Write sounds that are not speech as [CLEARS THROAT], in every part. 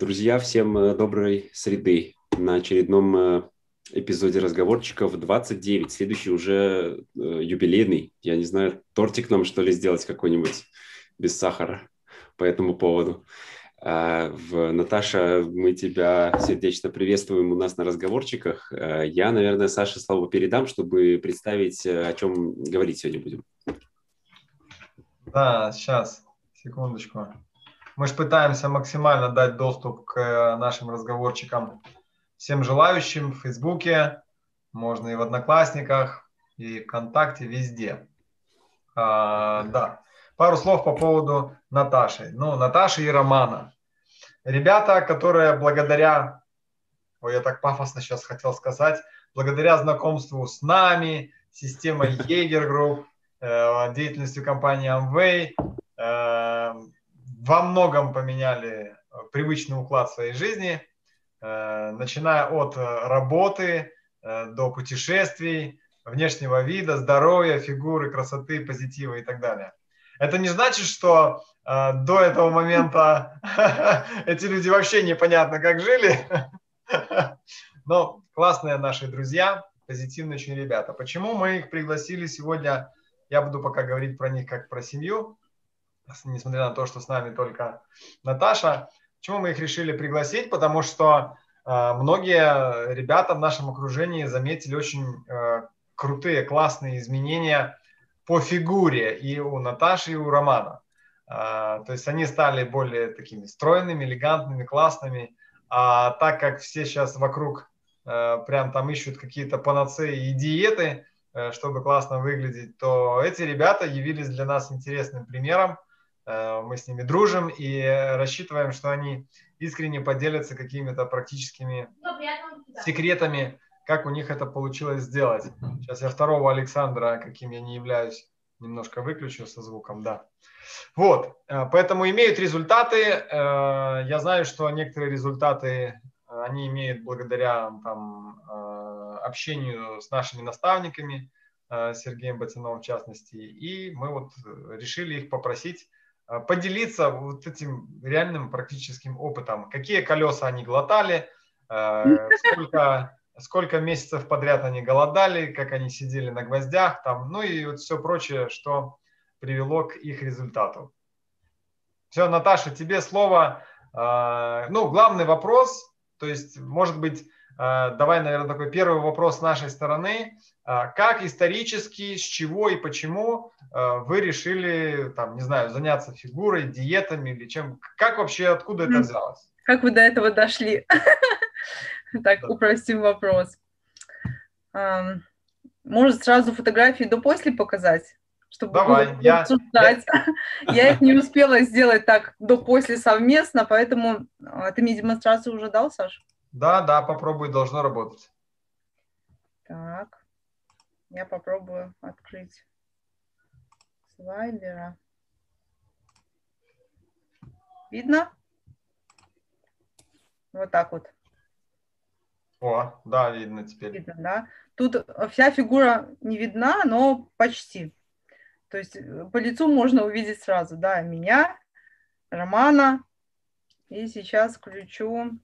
Друзья, всем э, доброй среды на очередном э, эпизоде разговорчиков 29. Следующий уже юбилейный. Я не знаю, тортик нам что ли сделать какой-нибудь без сахара по этому поводу. А, в, Наташа, мы тебя сердечно приветствуем у нас на разговорчиках. Я, наверное, Саше слово передам, чтобы представить, о чем говорить сегодня будем. Да, сейчас, секундочку. Мы же пытаемся максимально дать доступ к э, нашим разговорчикам всем желающим в Фейсбуке, можно и в Одноклассниках, и ВКонтакте, везде. А, да. Пару слов по поводу Наташи. Ну, Наташи и Романа. Ребята, которые благодаря, ой, я так пафосно сейчас хотел сказать, благодаря знакомству с нами, системой [LAUGHS] Jaeger Group, э, деятельностью компании Amway, э, во многом поменяли э, привычный уклад своей жизни, э, начиная от э, работы до путешествий, внешнего вида, здоровья, фигуры, красоты, позитива и так далее. Это не значит, что до этого момента [LAUGHS] эти люди вообще непонятно как жили, [LAUGHS] но классные наши друзья, позитивные очень ребята. Почему мы их пригласили сегодня? Я буду пока говорить про них как про семью, несмотря на то, что с нами только Наташа. Почему мы их решили пригласить? Потому что э, многие ребята в нашем окружении заметили очень э, крутые, классные изменения по фигуре и у Наташи, и у Романа. Э, то есть они стали более такими стройными, элегантными, классными. А так как все сейчас вокруг прям там ищут какие-то панацеи и диеты, чтобы классно выглядеть, то эти ребята явились для нас интересным примером – мы с ними дружим и рассчитываем, что они искренне поделятся какими-то практическими секретами, как у них это получилось сделать. Сейчас я второго Александра, каким я не являюсь, немножко выключу со звуком, да. Вот, э, поэтому имеют результаты. Э, я знаю, что некоторые результаты они имеют благодаря там, общению с нашими наставниками, Сергеем Ботиновым в частности, и мы вот решили их попросить Э, поделиться вот этим реальным практическим опытом. Какие колеса они глотали, э, сколько, сколько месяцев подряд они голодали, как они сидели на гвоздях, там, ну и вот все прочее, что привело к их результату. Все, Наташа, тебе слово. Э, ну, главный вопрос, то есть, может быть, давай, наверное, такой первый вопрос с нашей стороны. Как исторически, с чего и почему Э, вы решили, там, не знаю, заняться фигурой, диетами или чем? Как вообще, откуда это взялось? Как вы до этого дошли? [LAUGHS] Так, упростим вопрос. Может, сразу фотографии до-после показать? Чтобы Давай, я... обсуждать. [LAUGHS] Я их не успела сделать так до-после совместно, поэтому ты мне демонстрацию уже дал, Саш? Да, да, попробуй, должно работать. Так, я попробую открыть слайдера. Видно? Вот так вот. О, да, видно теперь. Видно, да? Тут вся фигура не видна, но почти. То есть э, по лицу можно увидеть сразу, да, меня, Романа. И сейчас включу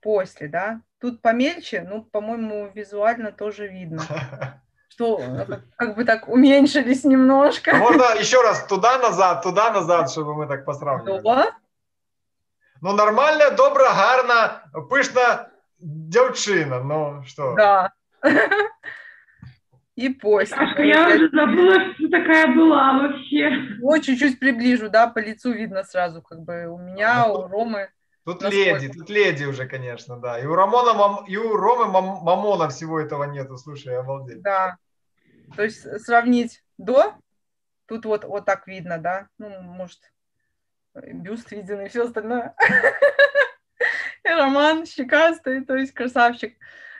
после, да. Тут помельче, ну, по-моему, визуально тоже видно. [LAUGHS] что э, как бы так уменьшились немножко. Можно еще раз туда-назад, туда-назад, чтобы мы так посравнивали. Ну, нормально, добро, гарно, пышно девчина, ну что. Да. И после. Ах, я уже забыла, что такая была вообще. Вот чуть-чуть приближу, да, по лицу видно сразу, как бы у меня, у Ромы. Тут Насколько? леди, тут леди уже, конечно, да. И у Рамона, и у Ромы Мамона всего этого нету, слушай, обалдеть. Да. То есть сравнить до, тут вот, вот так видно, да, ну, может, бюст виден и все остальное. [LAUGHS] И Роман щекастый, то есть красавчик,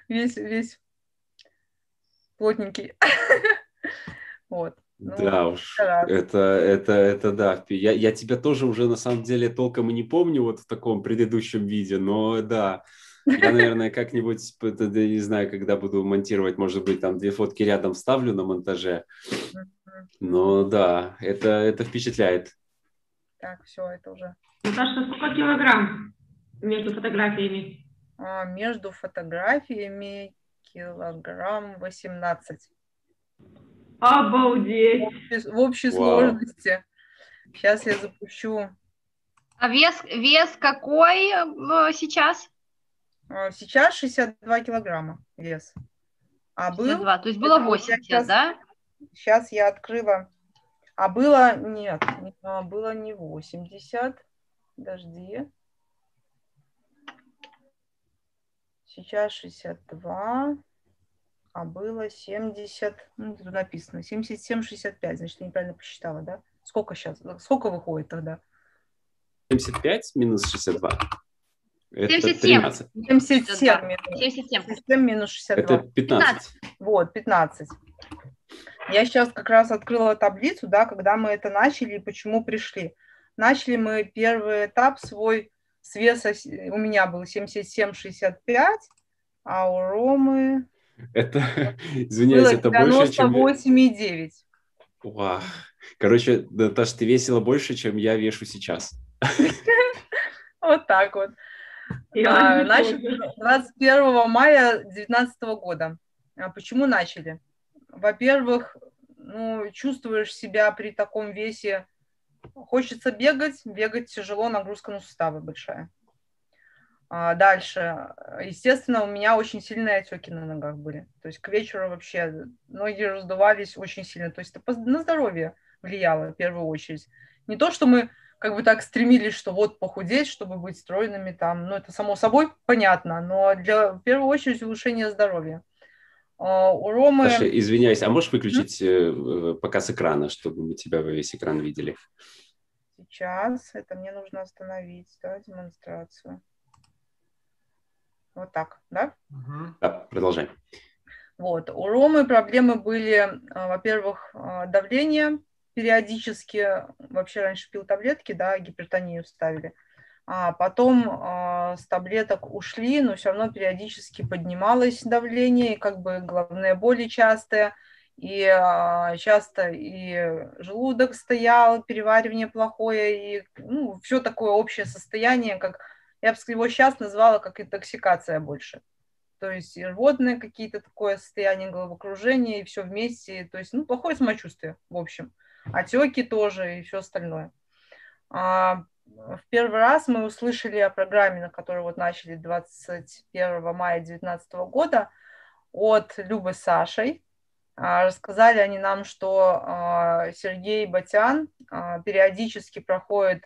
весь, весь плотненький. [LAUGHS] Вот. Ну, да уж, это, это, это да. Я, я тебя тоже уже на самом деле толком и не помню вот в таком предыдущем виде, но да, я, наверное, как-нибудь, не знаю, когда буду монтировать, может быть, там две фотки рядом вставлю на монтаже. Но да, это, это впечатляет. Так, все, это уже. Наташа, сколько килограмм? Между фотографиями. А, между фотографиями килограмм 18. Обалдеть. В общей, в общей Вау. сложности. Сейчас я запущу. А вес, вес какой э, сейчас? А, Сейчас 62 килограмма вес. А был, 62. То есть было это вот я 80, щас- да? сейчас я открыла. А было, нет, не- а, было не 80. Подожди. Сейчас 62, а было 70, ну, тут написано, 77-65, значит, я неправильно посчитала, да? Сколько сейчас, сколько выходит тогда? 75 минус 62. Это 77. 13. 77 Да, минус, 77. 77 минус 62. Это 15. Вот, 15. Я сейчас как раз открыла таблицу, да, когда мы это начали и почему пришли. Начали мы первый этап свой с веса, у меня был 77-65, а у Ромы Это, [LAUGHS] извиняюсь, это больше, чем... я- 98,9. Вау. Короче, Наташ, ты весила больше, чем я вешу сейчас. [LAUGHS] Вот так вот. А, Начали помню. 21 мая 2019 года. А Почему начали? Во-первых, ну, чувствуешь себя при таком весе, хочется бегать, бегать тяжело, нагрузка на суставы большая. А Дальше, естественно, у меня очень сильные отеки на ногах были. То есть к вечеру вообще ноги раздувались очень сильно. То есть это на здоровье влияло в первую очередь. Не то, что мы как бы так стремились, что вот похудеть, чтобы быть стройными там, ну это само собой понятно, но для в первую очередь улучшение здоровья. А, У Ромы Наташа, извиняюсь, а можешь выключить э, показ экрана, чтобы мы тебя во весь экран видели? сейчас, это мне нужно остановить, да, демонстрацию. Вот так, да? Мгм. Да, продолжай. Вот. У Ромы проблемы были, а, во-первых, а, давление периодически, вообще раньше пил таблетки, да, гипертонию ставили, а потом а, с таблеток ушли, но все равно периодически поднималось давление, и как бы головные боли частые, и а, часто и желудок стоял, переваривание плохое, и ну, все такое общее состояние, как я бы его сейчас назвала как интоксикация больше то есть и какие-то такое состояние головокружения, и все вместе, то есть, ну, плохое самочувствие, в общем. Отеки тоже и все остальное. А, в первый раз мы услышали о программе, на которой вот начали 21 мая 2019 года от Любы Сашей. А, Рассказали они нам, что а, Сергей Батян а, периодически проходит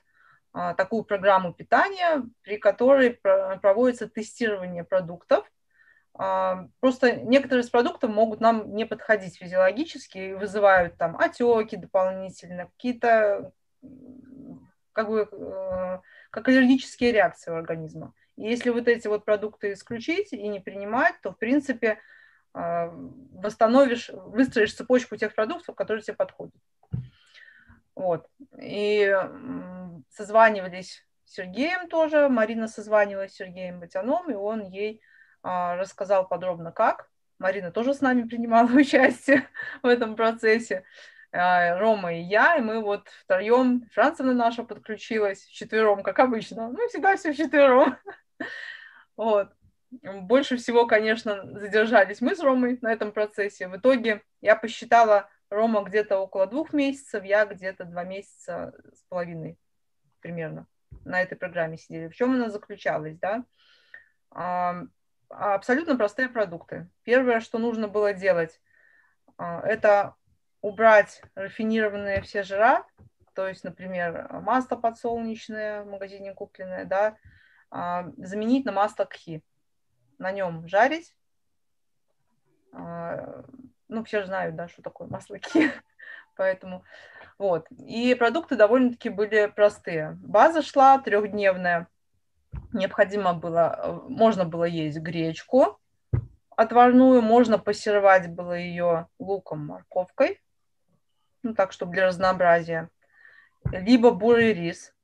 такую программу питания, при которой про- проводится тестирование продуктов, а, Просто некоторые из продуктов могут нам не подходить физиологически и вызывают там отеки дополнительно, какие-то как бы э, как аллергические реакции у организма. И если вот эти вот продукты исключить и не принимать, то в принципе э, восстановишь, выстроишь цепочку тех продуктов, которые тебе подходят. Вот. И созванивались с Сергеем тоже, Марина созванивалась с Сергеем Батяном, и он ей а, рассказал подробно, как. Марина тоже с нами принимала [LAUGHS] участие в этом процессе. А, Рома и я, и мы вот втроем, Францевна наша подключилась, вчетвером, как обычно. Ну, всегда все вчетвером. [LAUGHS] Вот. Больше всего, конечно, задержались мы с Ромой на этом процессе. В итоге я посчитала, Рома где-то около двух месяцев, я где-то два месяца с половиной примерно на этой программе сидели. В чем она заключалась, да? А, абсолютно простые продукты. Первое, что нужно было делать, а, это убрать рафинированные все жира, то есть, например, масло подсолнечное в магазине купленное, да, а, заменить на масло кхи. На нем жарить. Ну, все же знают, да, что такое масло кхи. [LAUGHS] Поэтому вот. И продукты довольно-таки были простые. База шла трехдневная. Необходимо было, э, можно было есть гречку отварную, можно пассеровать было ее луком, морковкой, ну так, чтобы для разнообразия, либо бурый рис,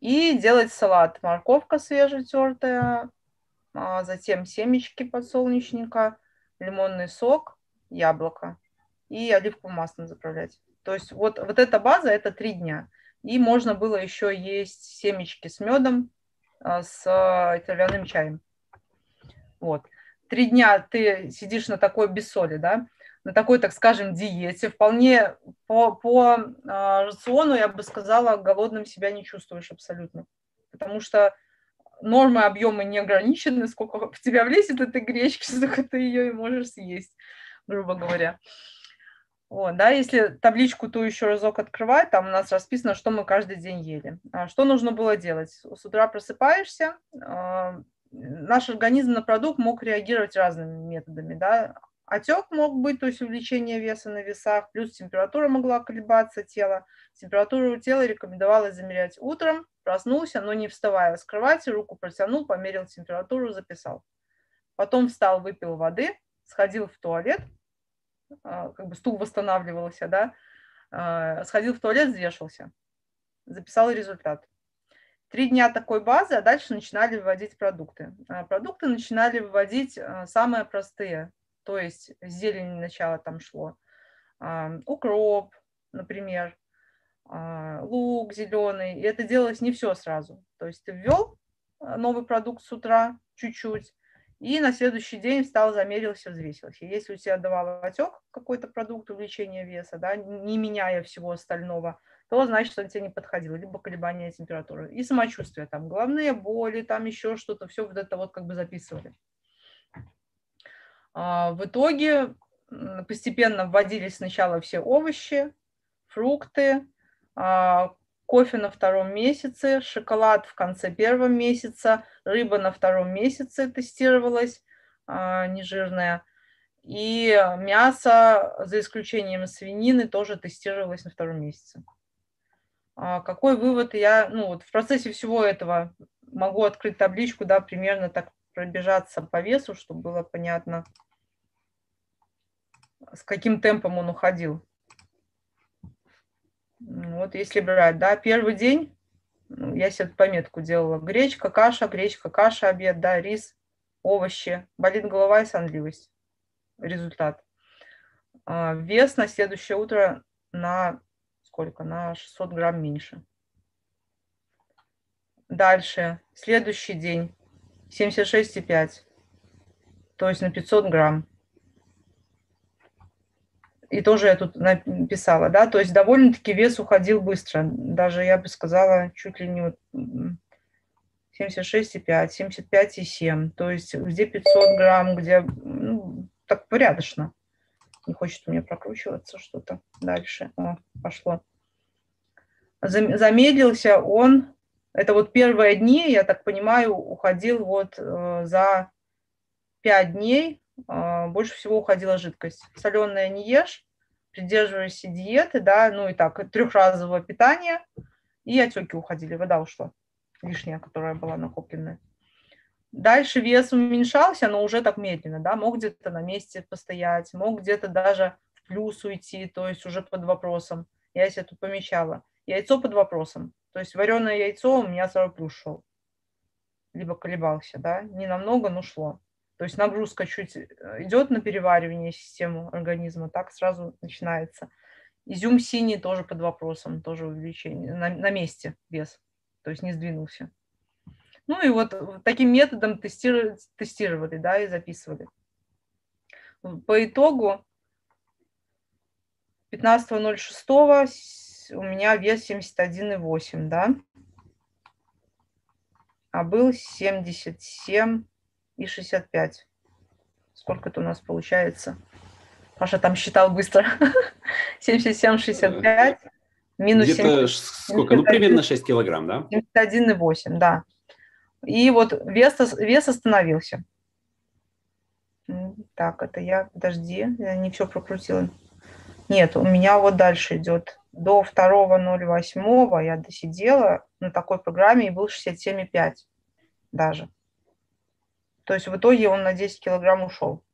и делать салат. Морковка свежетертая, а затем семечки подсолнечника, лимонный сок, яблоко и оливковым маслом заправлять. То есть вот, вот эта база – это три дня. И можно было еще есть семечки с медом, а, с а, травяным чаем. Вот. Три дня ты сидишь на такой без соли, да, на такой, так скажем, диете. Вполне по, по э, рациону, я бы сказала, голодным себя не чувствуешь абсолютно. Потому что нормы объема не ограничены, сколько в тебя влезет этой гречки, [LAUGHS] столько ты ее и можешь съесть, грубо говоря. Вот, да, если табличку ту еще разок открывать, там у нас расписано, что мы каждый день ели. А что нужно было делать? С утра просыпаешься, э, наш организм на продукт мог реагировать разными методами, да. Отек мог быть, то есть увеличение веса на весах, плюс температура могла колебаться тела. Температуру тела рекомендовалось замерять утром, проснулся, но не вставая с кровати, руку протянул, померил температуру, записал. Потом встал, выпил воды, сходил в туалет, а, как бы стул восстанавливался, да, а, сходил в туалет, взвешивался, записал результат. Три дня такой базы, а дальше начинали выводить продукты. А, продукты начинали выводить самые простые, то есть зелень начала там шло, укроп, например, лук зеленый. И это делалось не все сразу. То есть ты ввел новый продукт с утра чуть-чуть, и на следующий день встал, замерился, взвесился. Если у тебя давал отек какой-то продукт увеличения веса, да, не меняя всего остального, то значит, он тебе не подходил, либо колебания температуры. И самочувствие, там, головные боли, там еще что-то, все вот это вот как бы записывали. А, в итоге постепенно вводились сначала все овощи, фрукты, а, кофе на втором месяце, шоколад в конце первого месяца, рыба на втором месяце тестировалась, а, нежирная, и мясо, за исключением свинины, тоже тестировалось на втором месяце. А, какой вывод я, ну вот в процессе всего этого могу открыть табличку, да, примерно так пробежаться по весу, чтобы было понятно, с каким темпом он уходил. Вот если брать, да, первый день, ну, я себе пометку делала, гречка, каша, гречка, каша, обед, да, рис, овощи, болит голова и сонливость. Результат. А, вес на следующее утро на сколько? На 600 грамм меньше. Дальше, следующий день, 76,5, то есть на 500 грамм и тоже я тут написала, да, то есть довольно-таки вес уходил быстро, даже я бы сказала чуть ли не вот 76,5, 75,7, то есть где 500 грамм, где ну, так порядочно. Не хочет у меня прокручиваться что-то дальше. О, пошло. Замедлился он, это вот первые дни, я так понимаю, уходил вот э, за 5 дней больше всего уходила жидкость. Соленое не ешь, придерживайся диеты, да, ну и так, трехразового питания, и отеки уходили, вода ушла лишняя, которая была накопленная. Дальше вес уменьшался, но уже так медленно, да, мог где-то на месте постоять, мог где-то даже в плюс уйти, то есть уже под вопросом. Я себе тут помечала. Яйцо под вопросом. То есть вареное яйцо у меня сразу плюс шел. Либо колебался, да, не намного, но шло. То есть нагрузка чуть э, идет на переваривание системы организма, так сразу начинается. Изюм синий тоже под вопросом, тоже увеличение, на, на месте вес, то есть не сдвинулся. Ну и вот таким методом тестировали, тестировали да, и записывали. По итогу 15.06 у меня вес 71,8, да, а был 77 и 65. Сколько это у нас получается? Паша там считал быстро. [LAUGHS] 77, 65. Минус Где-то сколько? Ну, примерно 6 килограмм, да? 71,8, да. И вот вес, вес остановился. Так, это я, подожди, я не все прокрутила. Нет, у меня вот дальше идет. До 2.08 я досидела на такой программе и был 67,5 даже. То есть в итоге он на 10 килограмм ушел.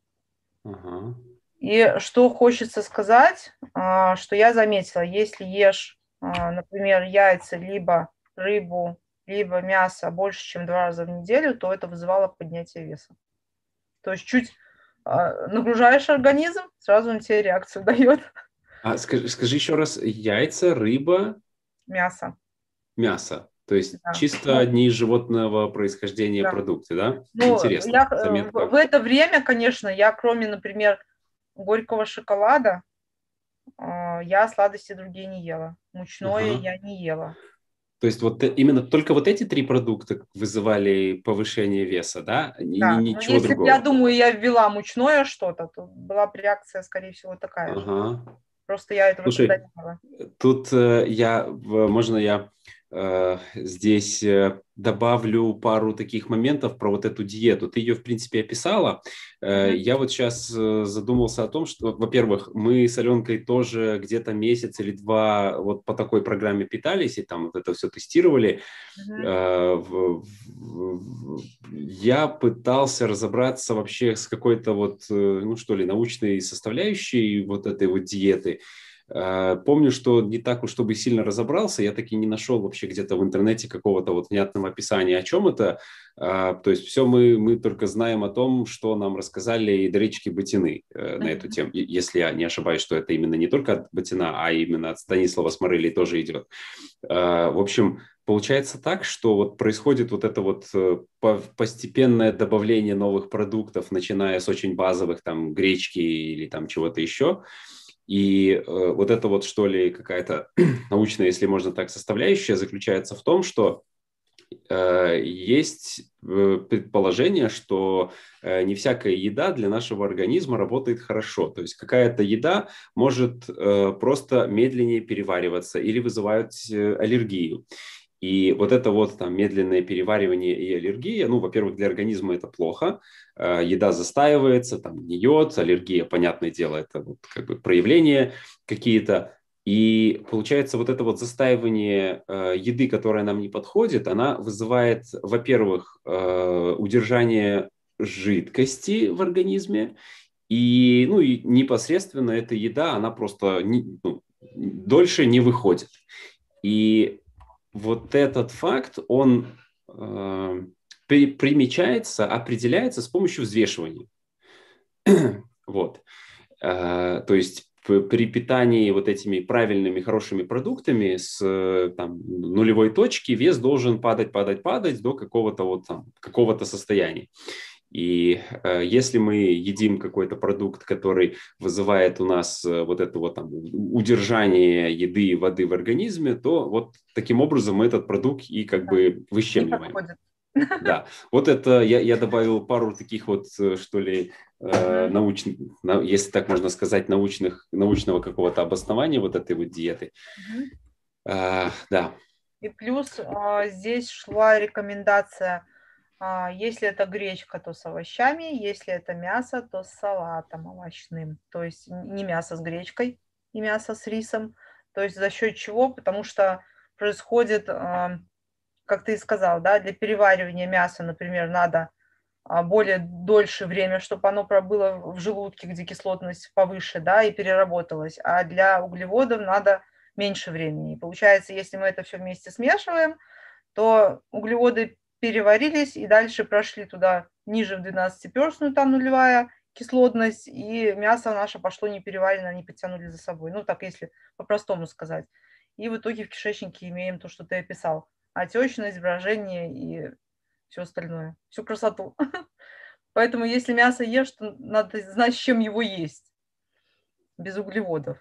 Ага. И что хочется сказать, а, что я заметила, если ешь, а, например, яйца, либо рыбу, либо мясо больше, чем два раза в неделю, то это вызывало поднятие веса. То есть чуть а, нагружаешь организм, сразу он тебе реакцию [LAUGHS] дает. А скажи, скажи еще раз, яйца, рыба? Мясо. Мясо. То есть Да. чисто Ну, одни животного происхождения Да. продукты, да? Ну, Интересно. я, э, Заметка. в, это время, конечно, я кроме, например, горького шоколада, э, я сладости другие не ела. Мучное Ага. я не ела. То есть вот э- именно только вот эти три продукта вызывали повышение веса, да? Ни- Да. Но ничего если другого. я думаю, я ввела мучное что-то, то была бы реакция, скорее всего, такая же. Ага. Просто я этого Слушай, не ела. Тут э, я, можно я здесь э, добавлю пару таких моментов про вот эту диету. Ты ее, в принципе, описала. Э. Я вот сейчас э, задумался о том, что, во-первых, мы с Аленкой тоже где-то месяц или два вот по такой программе питались и там вот это все тестировали. Э, в- Я пытался разобраться вообще с какой-то вот, э, ну что ли, научной составляющей вот этой вот диеты. Э, Помню, что не так уж, чтобы сильно разобрался, я таки не нашел вообще где-то в интернете какого-то вот внятного описания, о чем это. А, То есть все мы, мы только знаем о том, что нам рассказали Идрички Батины э, на эту тему. И- Если я не ошибаюсь, что это именно не только от Батина, а именно от Станислава Сморели тоже идет. Э, В общем, Получается так, что вот происходит вот это вот э, по- постепенное добавление новых продуктов, начиная с очень базовых там гречки или там чего-то еще. И э, вот это вот что ли какая-то [CLEARS THROAT] научная, если можно так, составляющая заключается в том, что э, есть э, предположение, что э, не всякая еда для нашего организма работает хорошо. То есть какая-то еда может э, просто медленнее перевариваться или вызывать э, аллергию. И вот это вот там медленное переваривание и аллергия, ну, во-первых, для организма это плохо, Э, еда застаивается, там гниет, аллергия, понятное дело, это вот как бы проявления какие-то. И получается вот это вот застаивание э, еды, которая нам не подходит, она вызывает, во-первых, э, удержание жидкости в организме, и, ну, и непосредственно эта еда, она просто не- ну, дольше не выходит. И вот этот факт, он э, при- примечается, определяется с помощью взвешивания. [CLEARS THROAT] вот. Э, то есть при питании вот этими правильными, хорошими продуктами с э, там, нулевой точки вес должен падать, падать, падать до какого-то вот там, какого-то состояния. И э, если мы едим какой-то продукт, который вызывает у нас э, вот это вот там удержание еды и воды в организме, то вот таким образом мы этот продукт и как Да. бы выщемливаем. [LAUGHS] Да, вот это я, я добавил пару таких вот, э, что ли, э, научных, на- если так можно сказать, научных, научного какого-то обоснования вот этой вот диеты. А, да, И плюс а, здесь шла рекомендация, если это гречка, то с овощами, если это мясо, то с салатом овощным. То есть не мясо с гречкой и мясо с рисом. То есть за счет чего? Потому что происходит, а, как ты и сказал, да, для переваривания мяса, например, надо а, более дольше время, чтобы оно пробыло в желудке, где кислотность повыше, да, и переработалось. А для углеводов надо меньше времени. И получается, если мы это все вместе смешиваем, то углеводы переварились и дальше прошли туда ниже в 12-перстную, там нулевая кислотность, и мясо наше пошло не переварено, они потянули за собой. Ну, так если по-простому сказать. И в итоге в кишечнике имеем то, что ты описал. Отечность, брожение и все остальное, всю красоту. [LAUGHS] Поэтому если мясо ешь, то надо знать, с чем его есть. Без углеводов.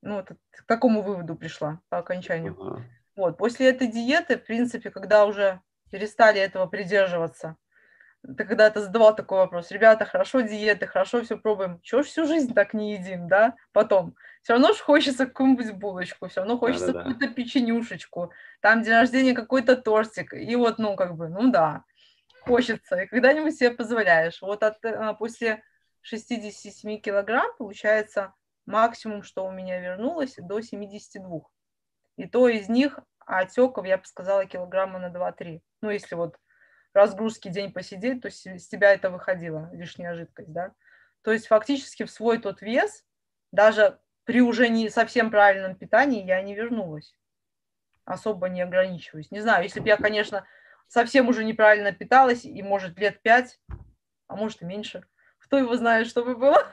Ну, это к такому выводу пришла по окончанию. ага. Вот, после этой диеты, в принципе, когда уже перестали этого придерживаться, ты когда-то задавал такой вопрос, ребята, хорошо диеты, хорошо все пробуем, чего ж всю жизнь так не едим, да, потом? Все равно ж хочется какую-нибудь булочку, все равно хочется Да-да-да. какую-то печенюшечку, там день рождения какой-то тортик, и вот, ну, как бы, ну да, хочется, и когда-нибудь себе позволяешь. Вот от, э, после 67 килограмм, получается, максимум, что у меня вернулось, до 72. И то из них отеков, я бы сказала, килограмма на 2-3. Ну, если вот разгрузки день посидеть, то с с тебя это выходило, лишняя жидкость, да. То есть фактически в свой тот вес, даже при уже не совсем правильном питании, я не вернулась. Особо не ограничиваюсь. Не знаю, если бы я, конечно, совсем уже неправильно питалась, и, может, лет пять, а может и меньше. Кто его знает, что бы было.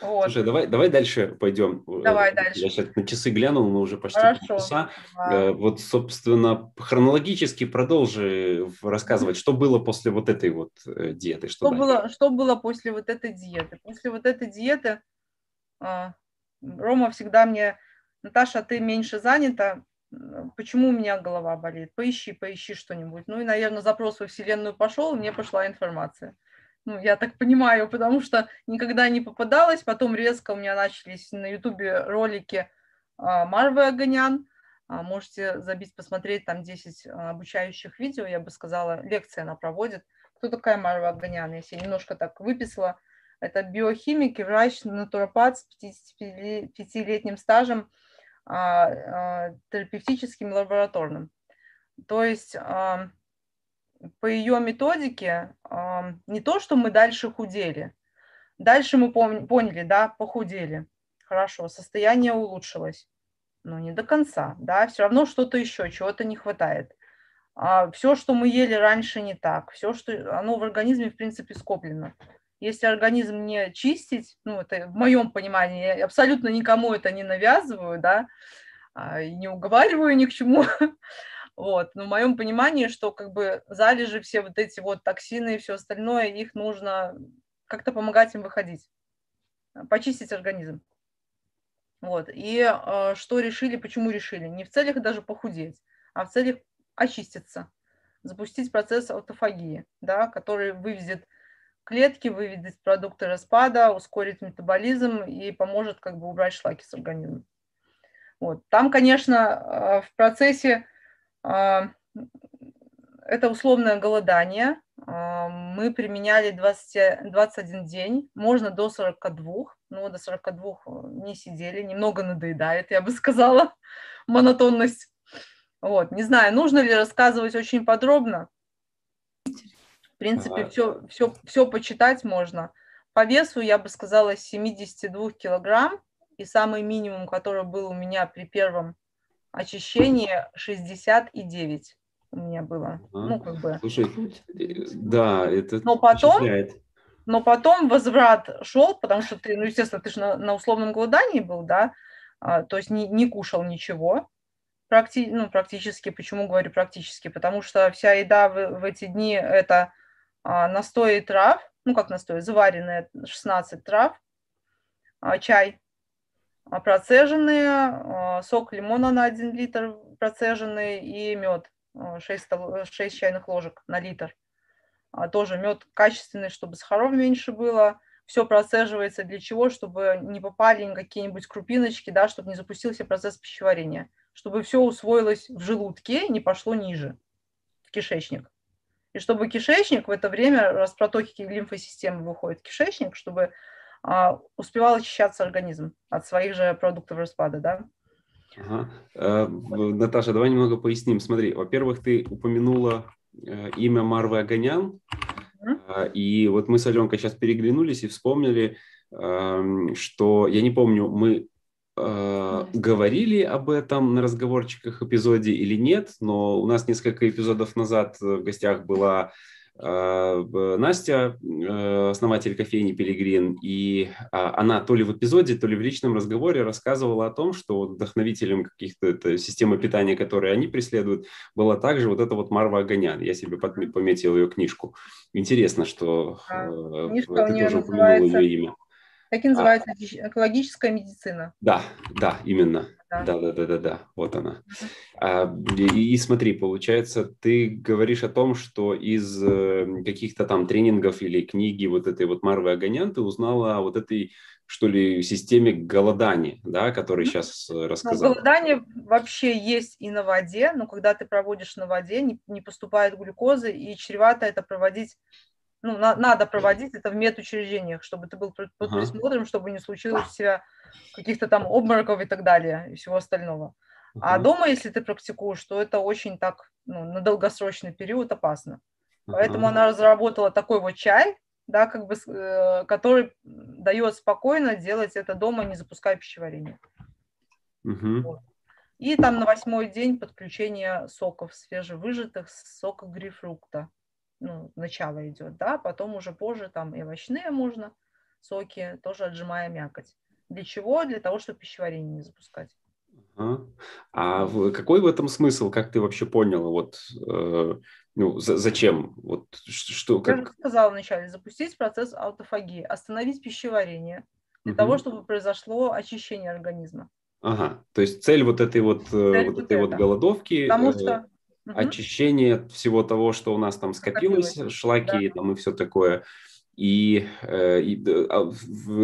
Вот. Слушай, давай, давай дальше пойдем. Давай Э, дальше. Я сейчас на часы глянул, мы уже почти Хорошо. полчаса. Да. Э, Вот, собственно, хронологически продолжи рассказывать, что было после вот этой вот э, диеты. Что Что дальше? было, что было после вот этой диеты? После вот этой диеты а, Рома всегда мне, Наташа, ты меньше занята, почему у меня голова болит? Поищи, поищи что-нибудь. Ну и, наверное, запрос во Вселенную пошел, и мне пошла информация. Ну, я так понимаю, потому что никогда не попадалась, потом резко у меня начались на Ютубе ролики а, Марвы Аганян, А, Можете забить, посмотреть, там 10 а, обучающих видео, я бы сказала, лекции она проводит. Кто такая Марва Аганян? Я себе немножко так выписала. Это биохимик и врач, натуропат с 55-летним стажем терапевтическим лабораторным. То есть по ее методике а, не то, что мы дальше худели. Дальше мы пом- поняли, да, похудели. Хорошо, состояние улучшилось. Но не до конца, да, все равно что-то еще, чего-то не хватает. все, что мы ели раньше, не так. Все, что оно в организме, в принципе, скоплено. Если организм не чистить, ну, это в моем понимании, я абсолютно никому это не навязываю, да, а, не уговариваю ни к чему. [LAUGHS] Вот, но в моем понимании, что как бы залежи все вот эти вот токсины и все остальное, их нужно как-то помогать им выходить, почистить организм. Вот, и э, что решили, почему решили? Не в целях даже похудеть, а в целях очиститься, запустить процесс аутофагии, да, который выведет клетки, выведет продукты распада, ускорит метаболизм и поможет как бы убрать шлаки с организма. Вот. Там, конечно, в процессе это условное голодание. Мы применяли 20, 21 день, можно до 42, но до 42 не сидели, немного надоедает, я бы сказала, [LAUGHS] монотонность. Вот. Не знаю, нужно ли рассказывать очень подробно. В принципе, Ага. все, все, все почитать можно. По весу я бы сказала с 72 килограмм, и самый минимум, который был у меня при первом очищении, 69 у меня было. Ага. Ну, как бы. Слушай, да, это Но потом-. Но потом возврат шел, потому что ты, ну, естественно, ты же на, на условном голодании был, да, а, то есть не, не кушал ничего. Практи, ну, практически, почему говорю практически? Потому что вся еда в, в эти дни это а, настои трав, ну, как настои, заваренные 16 трав, а, чай, а, процеженные, а, сок лимона на 1 литр процеженный и мед 6, 6 чайных ложек на литр. А, Тоже мед качественный, чтобы сахаров меньше было. Все процеживается для чего? Чтобы не попали какие-нибудь крупиночки, да, чтобы не запустился процесс пищеварения. Чтобы все усвоилось в желудке, не пошло ниже, в кишечник. И чтобы кишечник в это время, раз протоки лимфосистемы выходят в кишечник, чтобы а, успевал очищаться организм от своих же продуктов распада, да. Ага. Э, Наташа, давай немного поясним. Смотри, во-первых, ты упомянула э, имя Марвы Аганян, э, и вот мы с Аленкой сейчас переглянулись и вспомнили, эм, что, я не помню, мы э, говорили об этом на разговорчиках эпизоде или нет, но у нас несколько эпизодов назад в гостях была Настя, э, основатель кофейни Пилигрин, и а, она то ли в эпизоде, то ли в личном разговоре рассказывала о том, что вдохновителем каких-то системы питания, которые они преследуют, была также вот эта вот Марва Аганян. Я себе пометил ее книжку. Интересно, что э, книжка ты тоже упомянула называется ее имя. Так и называется экологическая медицина. Да, да, именно. Да. Да, да, да, да, да, вот она. А, и, и смотри, получается, ты говоришь о том, что из э, каких-то там тренингов или книги вот этой вот Марвы Аганян ты узнала о вот этой, что ли, системе голодания, да, который сейчас Ну, рассказал. голодание вообще есть и на воде, но когда ты проводишь на воде, не, не поступает глюкозы, и чревато это проводить, ну, на- надо проводить это в медучреждениях, чтобы ты был под под Ага. присмотром, чтобы не случилось у тебя каких-то там обмороков и так далее, и всего остального. А Ага, дома, если ты практикуешь, то это очень так, ну, на долгосрочный период опасно. Поэтому ага. она разработала такой вот чай, да, как бы, э, который дает спокойно делать это дома, не запуская пищеварение. Мгм. И там на восьмой день подключение соков свежевыжатых, сока грейпфрукта. Ну, начало идет, да, потом уже позже там и овощные можно, соки, тоже отжимая мякоть. Для чего? Для того, чтобы пищеварение не запускать. А, а какой в этом смысл? Как ты вообще понял? Вот, э, ну, за, зачем? Вот что? Как... Я же сказала вначале, запустить процесс аутофагии, остановить пищеварение для угу. того, чтобы произошло очищение организма. Ага, то есть цель вот этой вот, э, цель вот, вот этой это. вот голодовки. Потому что очищение всего того, что у нас там скопилось, скопилось. шлаки да. там и все такое. И, э, и а,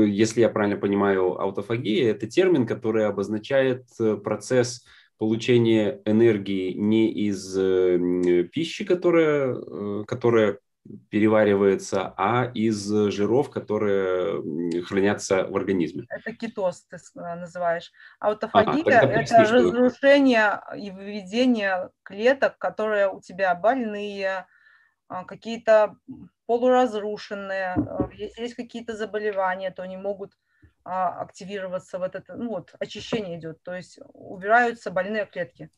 если я правильно понимаю, аутофагия – это термин, который обозначает э, процесс получения энергии не из пищи, которая, которая переваривается, а из жиров, которые хранятся в организме. Это кетоз ты э, называешь. Аутофагия а, – это разрушение и выведение клеток, которые у тебя больные, а, какие-то полуразрушенные. Э, если есть какие-то заболевания, то они могут а, активироваться в этот, ну вот, очищение идет, то есть убираются больные клетки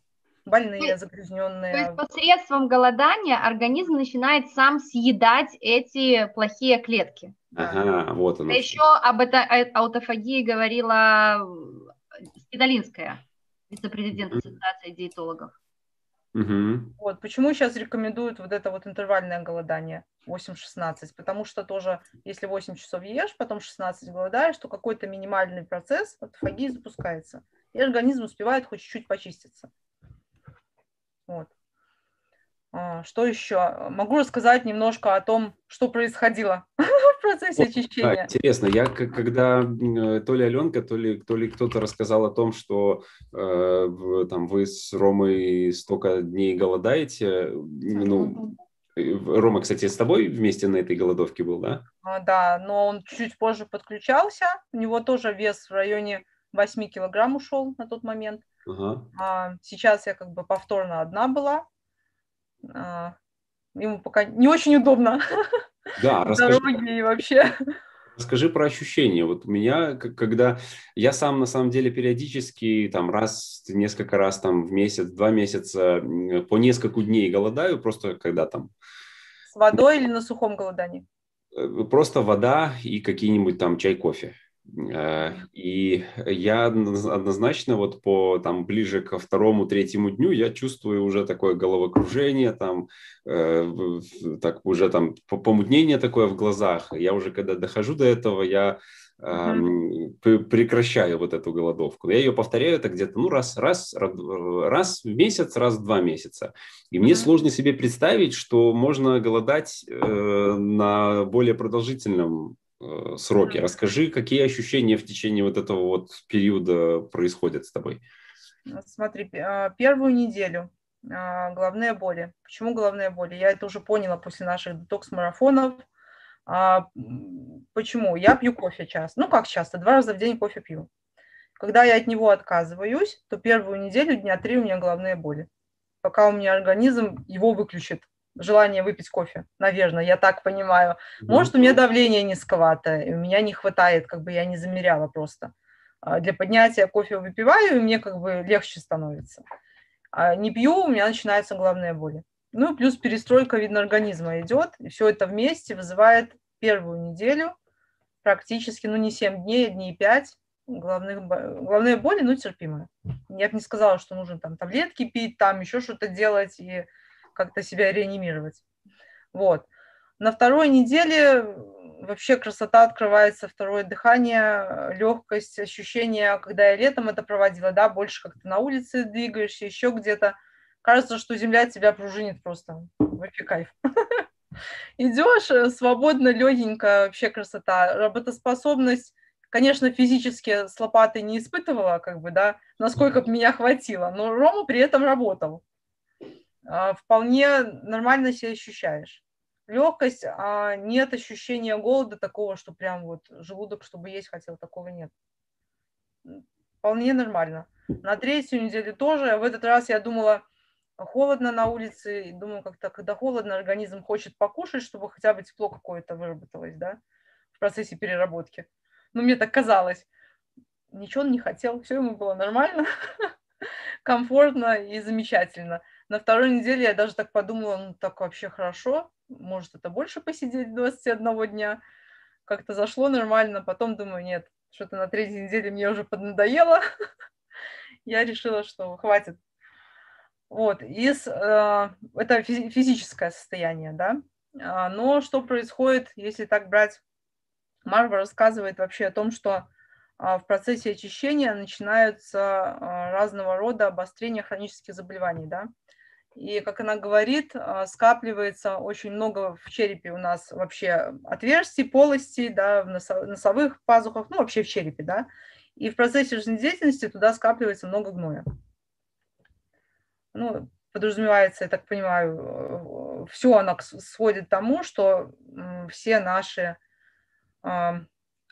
больные, загрязненные. То есть посредством голодания организм начинает сам съедать эти плохие клетки. Ага, вот оно. А еще об этой аутофагии говорила Спидолинская, вице-президент Ассоциации диетологов. Угу. Вот, почему сейчас рекомендуют вот это вот интервальное голодание 8-16? Потому что тоже, если 8 часов ешь, потом 16 голодаешь, то какой-то минимальный процесс аутофагии запускается. И организм успевает хоть чуть-чуть почиститься. Вот. А, что еще? Могу рассказать немножко о том, что происходило [LAUGHS] в процессе очищения. Да, интересно, я когда э, то ли Аленка, то ли, то ли кто-то рассказал о том, что э, там вы с Ромой столько дней голодаете, ну, Рома, кстати, с тобой вместе на этой голодовке был, да? А, да, но он чуть позже подключался. У него тоже вес в районе 8 килограмм ушел на тот момент. Ага. А, сейчас я как бы повторно одна была. А, ему пока не очень удобно. [LAUGHS] Да, расскажи. Дороги и вообще. Расскажи про ощущения. Вот у меня, когда я сам на самом деле периодически там раз, несколько раз там в месяц, два месяца по несколько дней голодаю, просто когда там... С водой или на сухом голодании? Э, просто вода и какие-нибудь там чай, кофе. Э, и я однозначно вот по там ближе ко второму, третьему дню я чувствую уже такое головокружение, там э, так уже там помутнение такое в глазах. Я уже когда дохожу до этого, я э, прекращаю вот эту голодовку. Я ее повторяю это где-то ну раз раз раз в месяц, раз в два месяца. И мне сложно себе представить, что можно голодать э, на более продолжительном Э, сроки. Расскажи, какие ощущения в течение вот этого вот периода происходят с тобой? Смотри, а, первую неделю а, головные боли. Почему головные боли? Я это уже поняла после наших детокс-марафонов. А, почему? Я пью кофе часто. Ну, как часто? Два раза в день кофе пью. Когда я от него отказываюсь, то первую неделю, дня три у меня головные боли. Пока у меня организм его выключит желание выпить кофе, наверное, я так понимаю. Может, у меня давление низковатое, и у меня не хватает, как бы я не замеряла просто. А, для поднятия кофе выпиваю, и мне как бы легче становится. А не пью, у меня начинаются головные боли. Ну плюс перестройка, видно, организма идет, и все это вместе вызывает первую неделю практически, ну не 7 дней, дней 5, головных, головные боли, ну терпимые. Я бы не сказала, что нужно там таблетки пить, там еще что-то делать, и как-то себя реанимировать. Вот. На второй неделе вообще красота открывается, второе дыхание, легкость, ощущение, когда я летом это проводила, да, больше как то на улице двигаешься, еще где-то. Кажется, что земля тебя пружинит просто. Вообще кайф. [LAUGHS] Идешь э, свободно, легенько, вообще красота. Работоспособность, конечно, физически с лопатой не испытывала, как бы, да, насколько бы меня хватило, но Рома при этом работал. А, вполне нормально себя ощущаешь. Легкость, а нет ощущения голода такого, что прям вот желудок, чтобы есть хотел, такого нет. Вполне нормально. На третью неделю тоже. В этот раз я думала, холодно на улице, и думаю, как-то, когда холодно, организм хочет покушать, чтобы хотя бы тепло какое-то выработалось, да, в процессе переработки. Ну, мне так казалось. Ничего он не хотел, все ему было нормально, [LAUGHS] комфортно и замечательно. На второй неделе я даже так подумала, ну так вообще хорошо, может это больше посидеть 21 дня. как-то зашло нормально, потом думаю, нет, что-то на третьей неделе мне уже поднадоело. [LAUGHS] Я решила, что хватит. Вот, из, э, это физическое состояние, да. А, но что происходит, если так брать? Марва рассказывает вообще о том, что в процессе очищения начинаются а, разного рода обострения хронических заболеваний, да. И, как она говорит, а, скапливается очень много в черепе у нас вообще отверстий, полостей, да, в носовых пазухах, ну, вообще в черепе, да. И в процессе жизнедеятельности туда скапливается много гноя. Ну, подразумевается, я так понимаю, все она сводит к тому, что все наши а,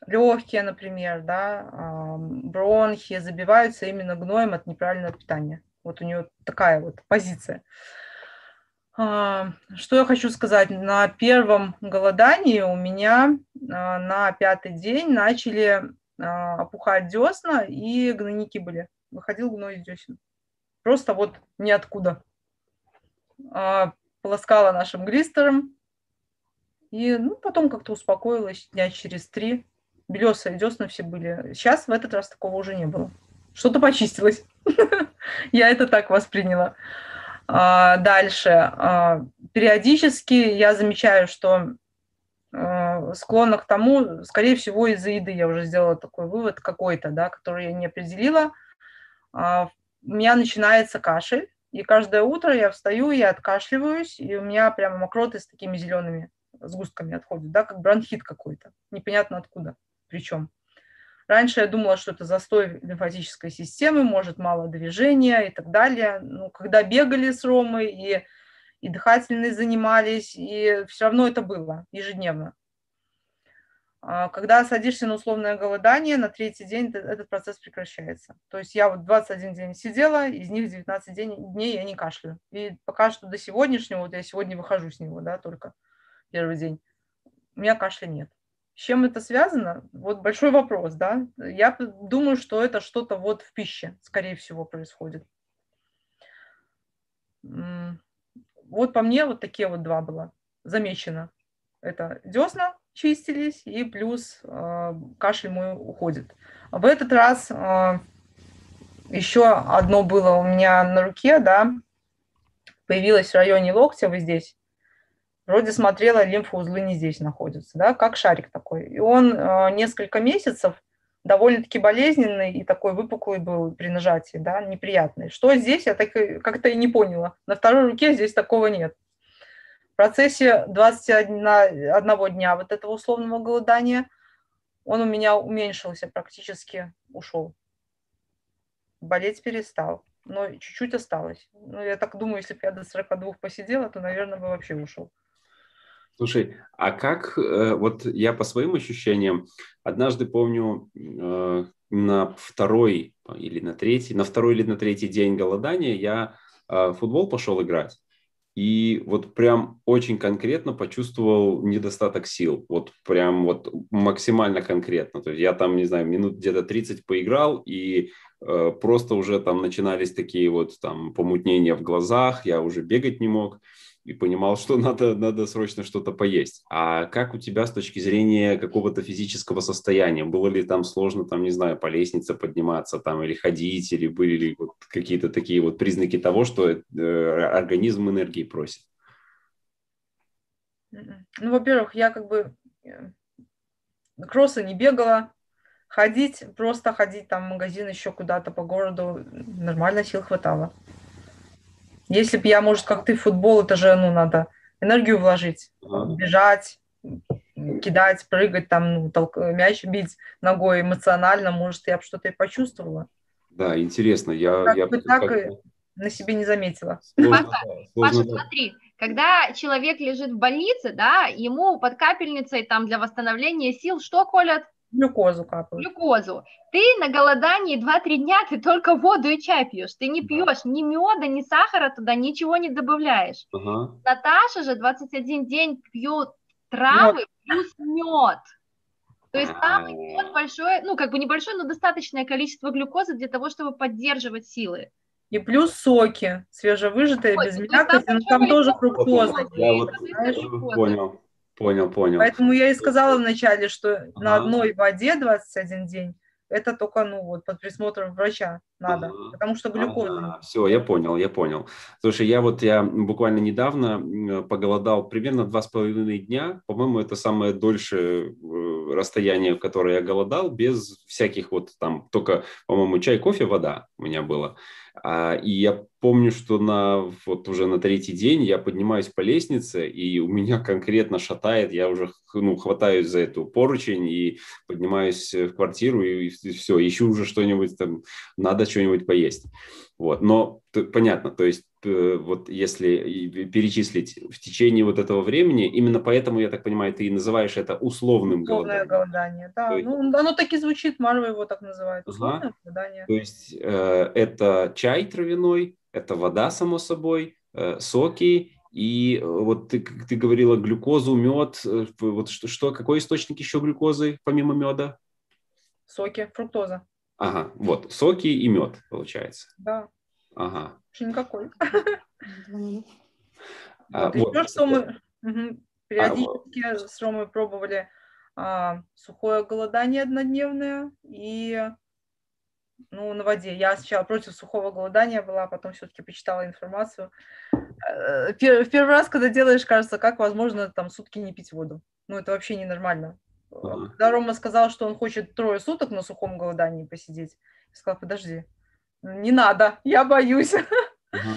легкие, например, да, бронхи забиваются именно гноем от неправильного питания. Вот у нее такая вот позиция. А, что я хочу сказать? На первом голодании у меня а, на пятый день начали а, опухать десна и гнойники были. Выходил гной из десен. Просто вот ниоткуда. Полоскала нашим глистером. И ну, потом как-то успокоилась дня через три. Белесые десна все были. Сейчас в этот раз такого уже не было. Что-то почистилось. [LAUGHS] Я это так восприняла. А, дальше. А, периодически я замечаю, что а, склонна к тому, скорее всего, из-за еды я уже сделала такой вывод какой-то, да, который я не определила. У меня начинается кашель, и каждое утро я встаю, я откашливаюсь, и у меня прямо мокроты с такими зелеными сгустками отходят, да, как бронхит какой-то, непонятно откуда, причем. Раньше я думала, что это застой лимфатической системы, может, мало движения и так далее. Ну, когда бегали с Ромой и, и дыхательные занимались, и все равно это было ежедневно. А когда садишься на условное голодание, на третий день этот процесс прекращается. То есть я вот 21 день сидела, из них 19 дней я не кашляю. И пока что до сегодняшнего, вот я сегодня выхожу с него, да, только первый день, у меня кашля нет. С чем это связано? Вот большой вопрос, да. Я думаю, что это что-то вот в пище, скорее всего, происходит. Вот по мне вот такие вот два было замечено. Это десна чистились и плюс э, кашель мой уходит. В этот раз э, еще одно было у меня на руке, да, появилось в районе локтя, вот здесь, Вроде смотрела, лимфоузлы не здесь находятся, да, как шарик такой. И он э, несколько месяцев довольно-таки болезненный и такой выпуклый был при нажатии, да, неприятный. Что здесь, я так как-то и не поняла. На второй руке здесь такого нет. В процессе 21 дня вот этого условного голодания он у меня уменьшился, практически ушел. Болеть перестал, но чуть-чуть осталось. Ну, я так думаю, если бы я до 42 посидела, то, наверное, бы вообще ушел. Слушай, а как, э, вот я по своим ощущениям, однажды помню э, на второй или на третий, на второй или на третий день голодания я э, в футбол пошел играть. И вот прям очень конкретно почувствовал недостаток сил. Вот прям вот максимально конкретно. То есть я там, не знаю, минут где-то 30 поиграл, и э, просто уже там начинались такие вот там помутнения в глазах, я уже бегать не мог и понимал, что [LAUGHS] надо, надо срочно что-то поесть. А как у тебя с точки зрения какого-то физического состояния? Было ли там сложно, там, не знаю, по лестнице подниматься там или ходить, или были ли вот какие-то такие вот признаки того, что э, организм энергии просит? М-м. Ну, во-первых, я как бы э, кросса не бегала, ходить, просто ходить там в магазин еще куда-то по городу, нормально сил хватало. Если бы я, может, как ты, футбол, это же, ну, надо энергию вложить, ага. бежать, кидать, прыгать, там, ну, толк... мяч бить ногой эмоционально, может, я бы что-то и почувствовала. Да, интересно. Я, как я бы так как... на себе не заметила. Сложно, Паша, Паша, смотри, когда человек лежит в больнице, да, ему под капельницей там для восстановления сил что колят? Глюкозу капают. Глюкозу. Ты на голодании 2-3 дня, ты только воду и чай пьешь. Ты не пьешь ни меда, ни сахара туда, ничего не добавляешь. Ага. Наташа же 21 день пьет травы мед. плюс мед. То есть там идет большое, ну как бы небольшое, но достаточное количество глюкозы для того, чтобы поддерживать силы. И плюс соки, свежевыжатые, без мякоти, но там тоже фруктоза. Я вот понял. Понял, понял. Поэтому я и сказала вначале, что на Ага. одной воде 21 день, это только, ну, вот под присмотром врача надо, Ага. потому что глюкоза. все, я понял, я понял. Слушай, я вот я буквально недавно поголодал примерно два с половиной дня. По-моему, это самое дольшее э, расстояние, в которое я голодал, без всяких вот там только, по-моему, чай, кофе, вода у меня было. А, и я помню, что на вот уже на третий день я поднимаюсь по лестнице, и у меня конкретно шатает, я уже ну, хватаюсь за эту поручень и поднимаюсь в квартиру, и, все, ищу уже что-нибудь там, надо что-нибудь поесть. Вот. Но понятно, то есть э, вот если перечислить в течение вот этого времени, именно поэтому, я так понимаю, ты и называешь это условным Условное голоданием. голодание, да. То есть- Ну, оно так и звучит, Марва его так называет. Условное голодание. То есть э, это чай травяной, это вода, само собой, э, соки, и э, вот ты, ты говорила, глюкозу, мед, э, вот что, что, какой источник еще глюкозы помимо меда? Соки, фруктоза. Ага, вот, соки и мед, получается. Да, Ага. больше никакой. [LAUGHS] А, Вот, вот. еще что мы мгм, периодически с Ромой пробовали а, сухое голодание однодневное и ну, на воде. Я сначала против сухого голодания была, потом все-таки почитала информацию. Э, В первый раз, когда делаешь, кажется, как возможно там сутки не пить воду. Ну, это вообще ненормально. Ага. Когда Рома сказал, что он хочет трое суток на сухом голодании посидеть, я сказала, подожди, не надо, я боюсь. Ага.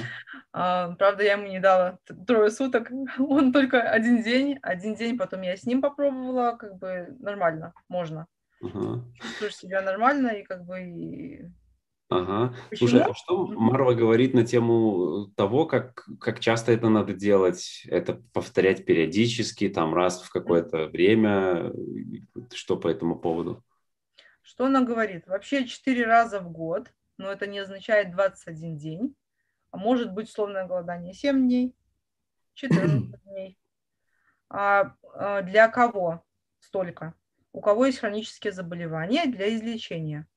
А, правда, я ему не дала трое суток. Он только один день. Один день потом я с ним попробовала. Как бы нормально, можно. Ага. Чувствуешь себя нормально и как бы... и- Ага. Почему? Слушай, а что. Марва говорит на тему того, как, как часто это надо делать? Это повторять периодически, там раз в какое-то время? Что по этому поводу? Что она говорит? Вообще четыре раза в год, но это не означает 21 день. А может быть условное голодание 7 дней, 14 [CLEARS THROAT] дней. А, а для кого столько? У кого есть хронические заболевания для излечения.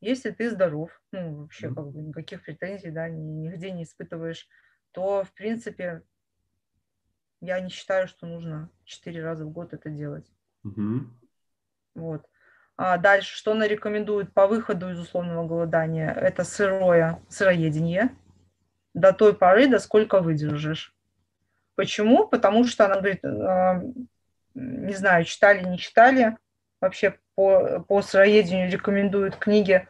Если ты здоров, ну, вообще, как бы никаких претензий, да, ни- нигде не испытываешь, то, в принципе, я не считаю, что нужно четыре раза в год это делать. Мгм. Вот. А дальше, что она рекомендует по выходу из условного голодания? Это сырое, сыроедение до той поры, до сколько выдержишь. Почему? Потому что она говорит, а, не знаю, читали, не читали, вообще по, по сыроедению рекомендуют книги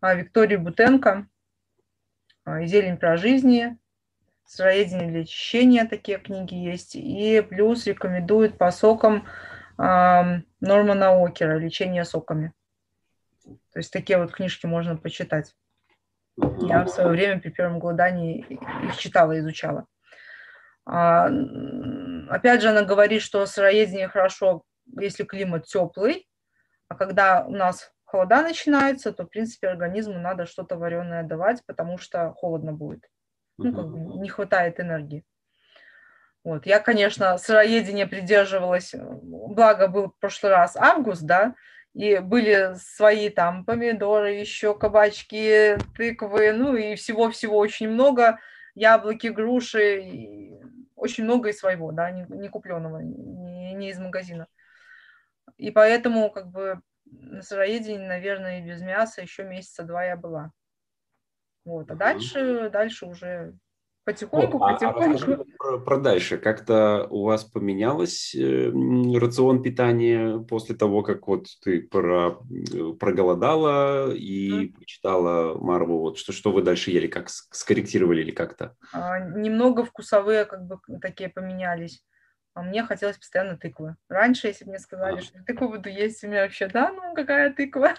а, Виктории Бутенко а, «Зелень про жизни», «Сыроедение для очищения», такие книги есть, и плюс рекомендуют по сокам Нормана Окера «Лечение соками». То есть такие вот книжки можно почитать. Я в свое время при первом голодании их читала, изучала. А, Опять же, она говорит, что сыроедение хорошо, если климат теплый, а когда у нас холода начинаются, то, в принципе, организму надо что-то вареное давать, потому что холодно будет. Ну, как бы не хватает энергии. Вот. Я, конечно, сыроедение придерживалась, благо был в прошлый раз август, да, и были свои там помидоры, еще кабачки, тыквы, ну и всего-всего очень много, яблоки, груши, очень много и своего, да, не, не купленного, не, не из магазина. И поэтому, как бы, на сыроедении, наверное, и без мяса еще месяца два я была. Вот, а дальше, дальше уже потихоньку, Вот, а- а потихоньку. расскажи про, про дальше. Как-то у вас поменялось э, рацион питания после того, как вот ты про, э, проголодала и почитала Марву? Вот что, что вы дальше ели? Как скорректировали или как-то? А, немного вкусовые как бы такие поменялись. А мне хотелось постоянно тыквы. Раньше, если бы мне сказали, А. что тыкву буду есть, у меня вообще, да, ну какая тыква?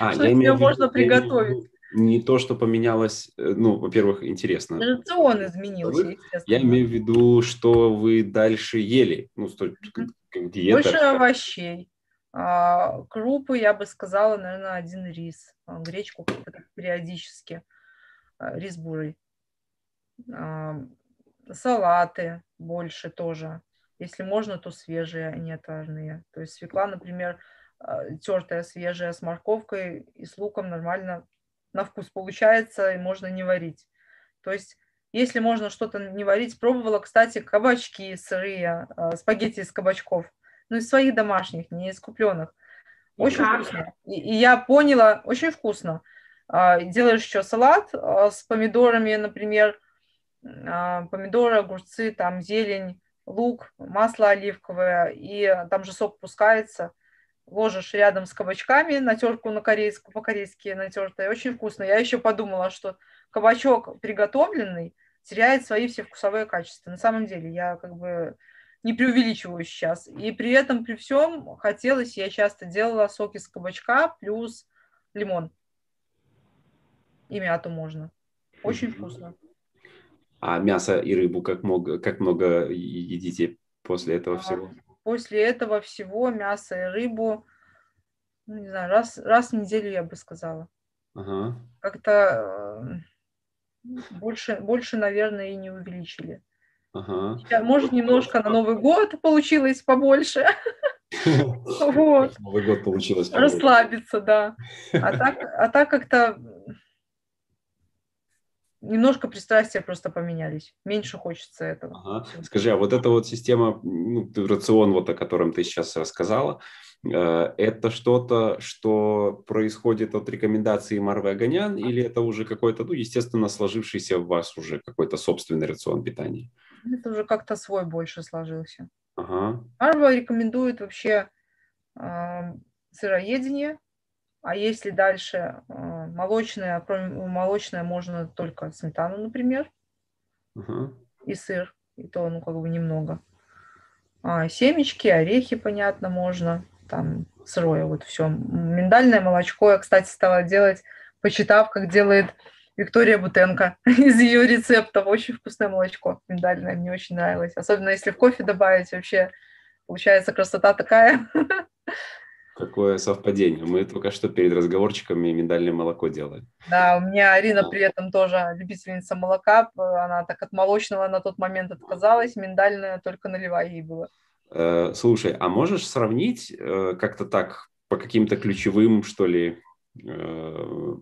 А, [LAUGHS] Что из виду- можно виду приготовить? Не то, что поменялось, э, ну, во-первых, интересно. Рацион изменился. Я имею в виду, что вы дальше ели, ну, столь- как, как диета. Больше овощей. А, крупы, я бы сказала, наверное, один рис. А, гречку периодически. А, рис бурый. А, салаты больше тоже. Если можно, то свежие, а не отварные. То есть свекла, например, тертая свежая с морковкой и с луком нормально на вкус получается, и можно не варить. То есть Если можно что-то не варить, пробовала, кстати, кабачки сырые, э, спагетти из кабачков. Ну, из своих домашних, не из купленных. Очень Как? вкусно. И, и я поняла, очень вкусно. А, делаешь еще салат а, с помидорами, например, а, помидоры, огурцы, там зелень, лук, масло оливковое, и там же сок пускается. Ложишь рядом с кабачками, натерку на корейскую, по-корейски натертое. Очень вкусно. Я еще подумала, что кабачок приготовленный теряет свои все вкусовые качества. На самом деле, я как бы не преувеличиваю сейчас. И при этом, при всем, хотелось, я часто делала сок из кабачка плюс лимон. И мяту можно. Очень вкусно. А мясо и рыбу как много, как много едите после этого А, всего? После этого всего мясо и рыбу, ну, не знаю, раз, раз в неделю, я бы сказала. Ага. Как-то э, больше, больше, наверное, и не увеличили. Ага. Может, немножко на Новый год получилось побольше. [LAUGHS] Вот. Новый год получилось. Расслабиться, да. А так, а так как-то немножко пристрастия просто поменялись. Меньше хочется этого. Ага. Скажи, а вот эта вот система, ну, рацион, вот о котором ты сейчас рассказала, э, это что-то, что происходит от рекомендаций Марвы Аганян, или это уже какой-то, ну, естественно, сложившийся у вас уже какой-то собственный рацион питания? Это уже как-то свой больше сложился. Ага. Арва рекомендует вообще а, сыроедение, а если дальше а, молочное, кроме молочное можно только сметану, например, ага. и сыр, и то, ну, как бы немного. А, семечки, орехи, понятно, можно, там сырое вот все. Миндальное молочко я, кстати, стала делать, почитав, как делает Виктория Бутенко [LAUGHS] из ее рецептов. Очень вкусное молочко миндальное, мне очень нравилось. Особенно если в кофе добавить, вообще получается красота такая. [LAUGHS] Какое совпадение. Мы только что перед разговорчиками миндальное молоко делали. Да, у меня Арина при этом тоже любительница молока. Она так от молочного на тот момент отказалась. Миндальное только наливай ей было. Э, Слушай, а можешь сравнить э, как-то так по каким-то ключевым, что ли, э,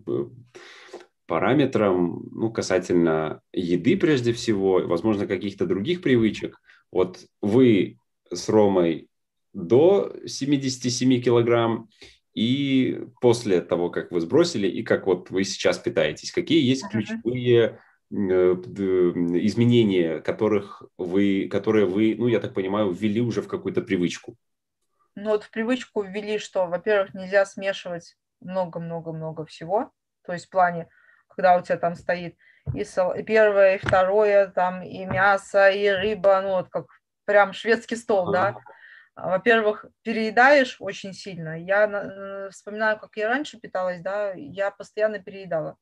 параметрам, ну, касательно еды прежде всего, возможно, каких-то других привычек? Вот вы с Ромой до 77 килограмм и после того, как вы сбросили, и как вот вы сейчас питаетесь. Какие есть ключевые э, изменения, которых вы, которые вы, ну, я так понимаю, ввели уже в какую-то привычку? Ну вот в привычку ввели, что, во-первых, нельзя смешивать много-много-много всего. То есть в плане, когда у тебя там стоит и, сал- и первое, и второе, там и мясо, и рыба, ну вот как прям шведский стол, да. Во-первых, переедаешь очень сильно. Я э, вспоминаю, как я раньше питалась, да, я постоянно переедала.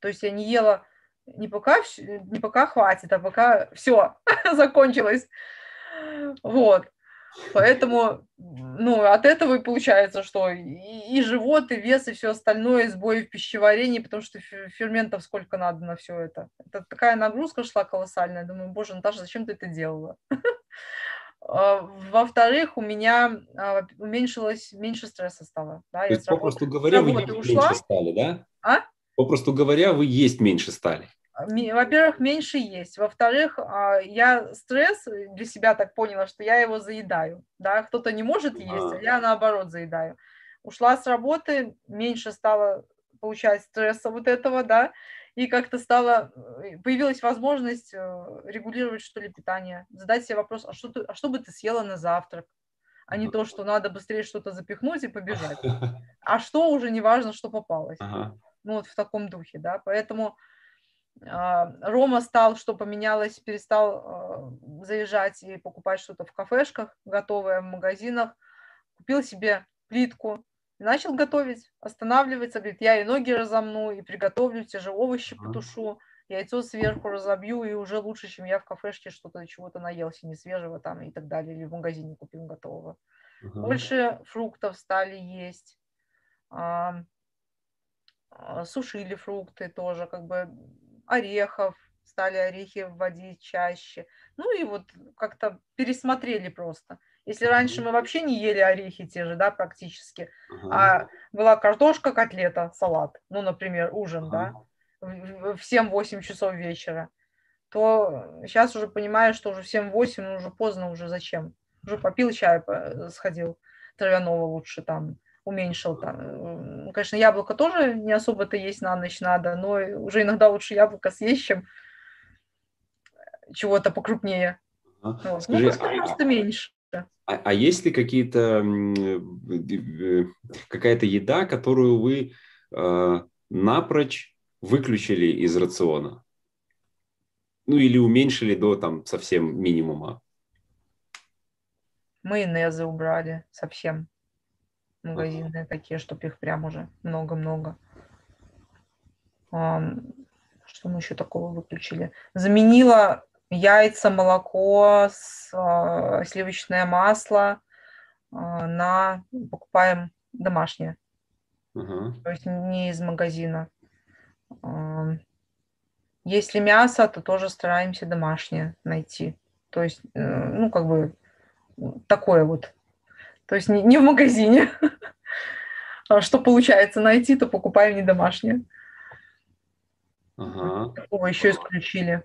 То есть я не ела не пока, вс- не пока хватит, а пока все [LAUGHS] закончилось. Вот. Поэтому, ну, от этого и получается, что и, и живот, и вес, и все остальное, и сбои в пищеварении, потому что фе- ферментов сколько надо на все это. Это такая нагрузка шла колоссальная. Думаю, боже, Наташа, зачем ты это делала? [LAUGHS] А, Во-вторых, у меня а, уменьшилось, меньше стресса стало. Да, То есть, попросту говоря, вы ушла. меньше стали, да? А? Попросту говоря, вы есть меньше стали. Ми- Во-первых, меньше есть. Во-вторых, а, я стресс для себя так поняла, что я его заедаю. Да? Кто-то не может есть, а А. я наоборот заедаю. Ушла с работы, меньше стало получать стресса вот этого, да, и как-то стало, э, появилась возможность э, регулировать, что ли, питание. Задать себе вопрос, а что, ты, а что бы ты съела на завтрак? А не то, что надо быстрее что-то запихнуть и побежать. [LAUGHS] А что уже не важно, что попалось Ага. ну, вот в таком духе, да, поэтому а, Рома стал, что поменялось, перестал а, заезжать и покупать что-то в кафешках, готовое в магазинах, купил себе плитку, начал готовить, останавливается, говорит, я и ноги разомну, и приготовлю те же овощи потушу, яйцо сверху разобью, и уже лучше, чем я в кафешке что-то, чего-то наелся не свежего там и так далее, или в магазине купил готового Ага. больше фруктов стали есть, а, а, сушили фрукты тоже, как бы орехов, стали орехи вводить чаще. Ну и вот как-то пересмотрели просто. Если раньше мы вообще не ели орехи те же, да, практически, Ага. а была картошка, котлета, салат, ну, например, ужин, да, Ага. в в- в 7-8 часов вечера. то сейчас уже понимаю, что уже в 7-8, ну, уже поздно, уже зачем. Уже попил чай, сходил травяного лучше там, уменьшил там. Конечно, яблоко тоже не особо-то есть на ночь надо, но уже иногда лучше яблоко съесть, чем чего-то покрупнее. Ага. Вот. Скажи, ну, просто меньше. А, а есть ли какие-то э, какая-то еда, которую вы э, напрочь выключили из рациона? Ну или уменьшили до там совсем минимума? Майонезы убрали совсем. Магазинные ага. такие, чтобы их прям уже много-много. Что мы еще такого выключили? Заменила яйца, молоко, а, сливочное масло а, на покупаем домашнее. Uh-huh. То есть не из магазина. Если мясо, то тоже стараемся домашнее найти. То есть, э, ну, как бы такое вот. То есть не, не в магазине. [LAUGHS] А что получается найти, то покупаем не домашнее. Ага. Такого еще исключили.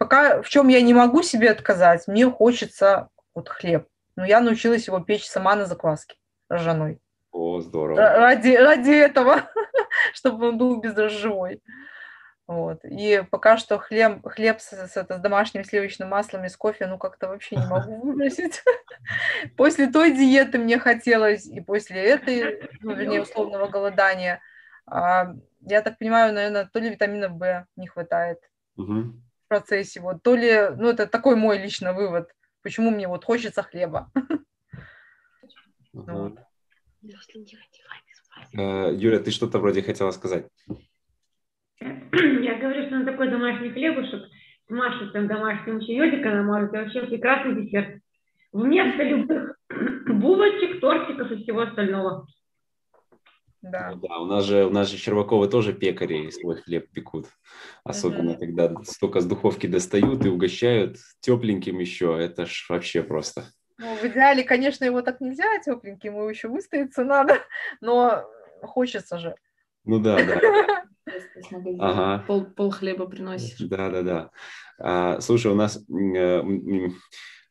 Пока в чем я не могу себе отказать, мне хочется вот хлеб. Но я научилась его печь сама на закваске ржаной. О, здорово. Ради, ради этого, [LAUGHS] чтобы он был бездрожжевой. Вот. И пока что хлеб, хлеб с, с, с домашним сливочным маслом и с кофе, ну, как-то вообще не могу [LAUGHS] выбросить. [LAUGHS] После той диеты мне хотелось, и после этой, ну, вернее, условного голодания, а, я так понимаю, наверное, то ли витамина В не хватает. Угу процессе, вот, то ли, ну, это такой мой личный вывод, почему мне вот хочется хлеба. Э, Юля, ты что-то вроде хотела сказать. Я говорю, что на такой домашний хлебушек с маслом домашним чаечком намазать, вообще прекрасный десерт. Вместо любых [CLEARS THROAT] булочек, тортиков и всего остального. Да. Ну, да, у нас же у нас же Щербаковы тоже пекари свой хлеб пекут, особенно mm-hmm. когда столько с духовки достают и угощают тепленьким еще, это ж вообще просто. Ну, в идеале, конечно, его так нельзя тепленьким, его еще выстояться надо, [LAUGHS] но хочется же. Ну да, да. Ага. Пол, пол хлеба приносишь. Да, да, да. А, слушай, у нас э,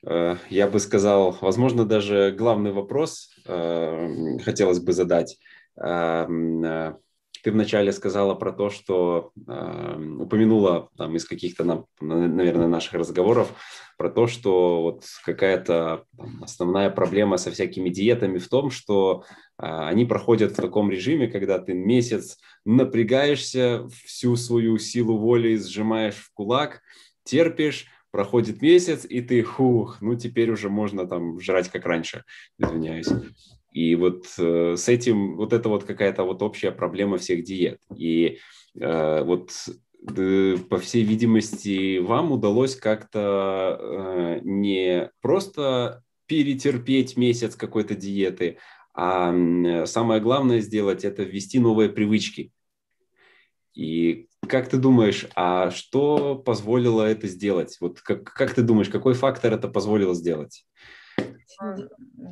э, я бы сказал, возможно, даже главный вопрос э, хотелось бы задать. Э, ты вначале сказала про то, что э, упомянула там из каких-то, наверное, наших разговоров про то, что вот какая-то там, основная проблема со всякими диетами в том, что э, они проходят в таком режиме, когда ты месяц напрягаешься, всю свою силу воли сжимаешь в кулак, терпишь, проходит месяц, и ты, хух, ну теперь уже можно там жрать как раньше, извиняюсь. И вот э, с этим вот это вот какая-то вот общая проблема всех диет. И э, вот э, по всей видимости, вам удалось как-то э, не просто перетерпеть месяц какой-то диеты, а э, самое главное сделать это ввести новые привычки. И как ты думаешь, а что позволило это сделать? Вот как, как ты думаешь, какой фактор это позволило сделать?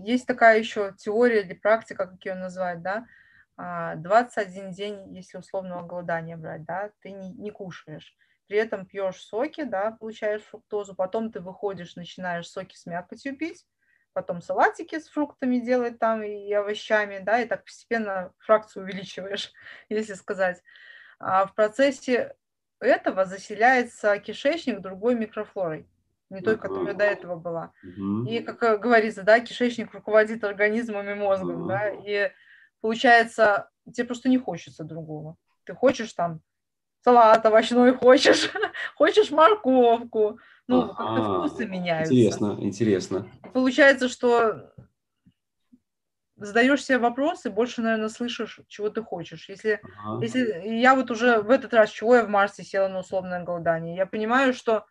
Есть такая еще теория или практика, как ее называют, да, 21 а, день, если условного голодания брать, да, ты не, не кушаешь. При этом пьешь соки, да, получаешь фруктозу, потом ты выходишь, начинаешь соки с мякотью пить, потом салатики с фруктами делать там и овощами, да, и так постепенно фракцию увеличиваешь, [LAUGHS] если сказать. А в процессе этого заселяется кишечник другой микрофлорой не той, которая до этого была. И, как э, говорится, да, кишечник руководит организмом и мозгом, да, и получается, тебе просто не хочется другого. Ты хочешь там салат овощной, [LAUGHS] хочешь, хочешь морковку, ну, как-то вкусы меняются. Интересно, интересно. Получается, что задаешь себе вопросы, больше, наверное, слышишь, чего ты хочешь. Если, ага. если я вот уже в этот раз, чего я в марте села на условное голодание, я понимаю, что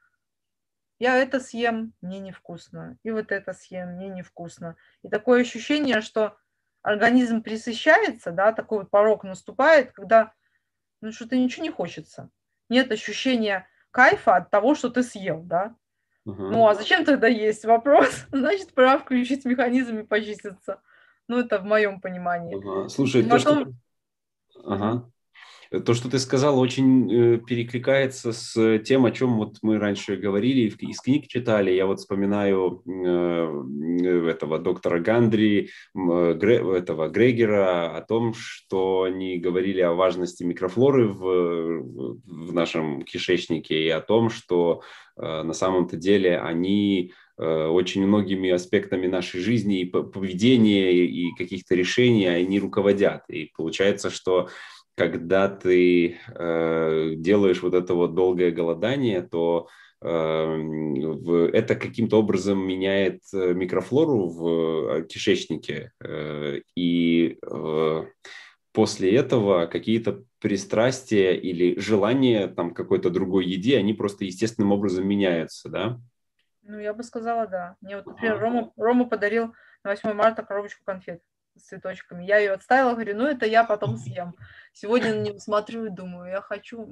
я это съем, мне невкусно, и вот это съем, мне невкусно. И такое ощущение, что организм присыщается, да, такой вот порог наступает, когда ну, что-то ничего не хочется. Нет ощущения кайфа от того, что ты съел, да. Угу. Ну, а зачем тогда есть вопрос? [LAUGHS] Значит, пора включить механизм и почиститься. Ну, это в моем понимании. Ага. Слушай, Потом... то, что... Ага. То, что ты сказал, очень э, перекликается с тем, о чем вот мы раньше говорили, из книг читали. Я вот вспоминаю э, этого доктора Гандри, этого Грегера, о том, что они говорили о важности микрофлоры в, в нашем кишечнике и о том, что э, на самом-то деле они очень многими аспектами нашей жизни и поведения и каких-то решений они руководят. И получается, что когда ты э, делаешь вот это вот долгое голодание, то э, в, это каким-то образом меняет э, микрофлору в э, кишечнике. Э, и после этого какие-то пристрастия или желания там какой-то другой еде, они просто естественным образом меняются, да? Ну, я бы сказала, да. Мне вот, например, Рома, Рома подарил на 8 марта коробочку конфет с цветочками. Я ее отставила, говорю, ну это я потом съем. Сегодня на нее смотрю и думаю, я хочу,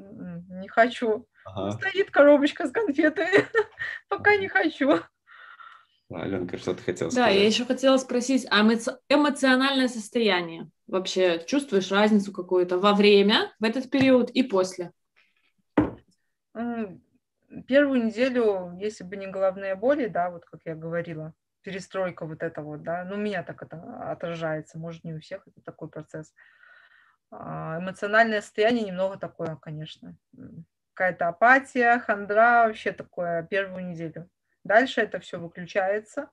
не хочу. Ага. Стоит коробочка с конфетами, [LAUGHS] пока не хочу. Аленка, что ты хотела сказать? Да, я еще хотела спросить, а эмоциональное состояние? Вообще чувствуешь разницу какую-то во время, в этот период и после? Первую неделю, если бы не головные боли, да, вот как я говорила, перестройка вот эта вот, да, ну, у меня так это отражается, может, не у всех это такой процесс. А, эмоциональное состояние немного такое, конечно. Какая-то апатия, хандра, вообще такое первую неделю. Дальше это все выключается,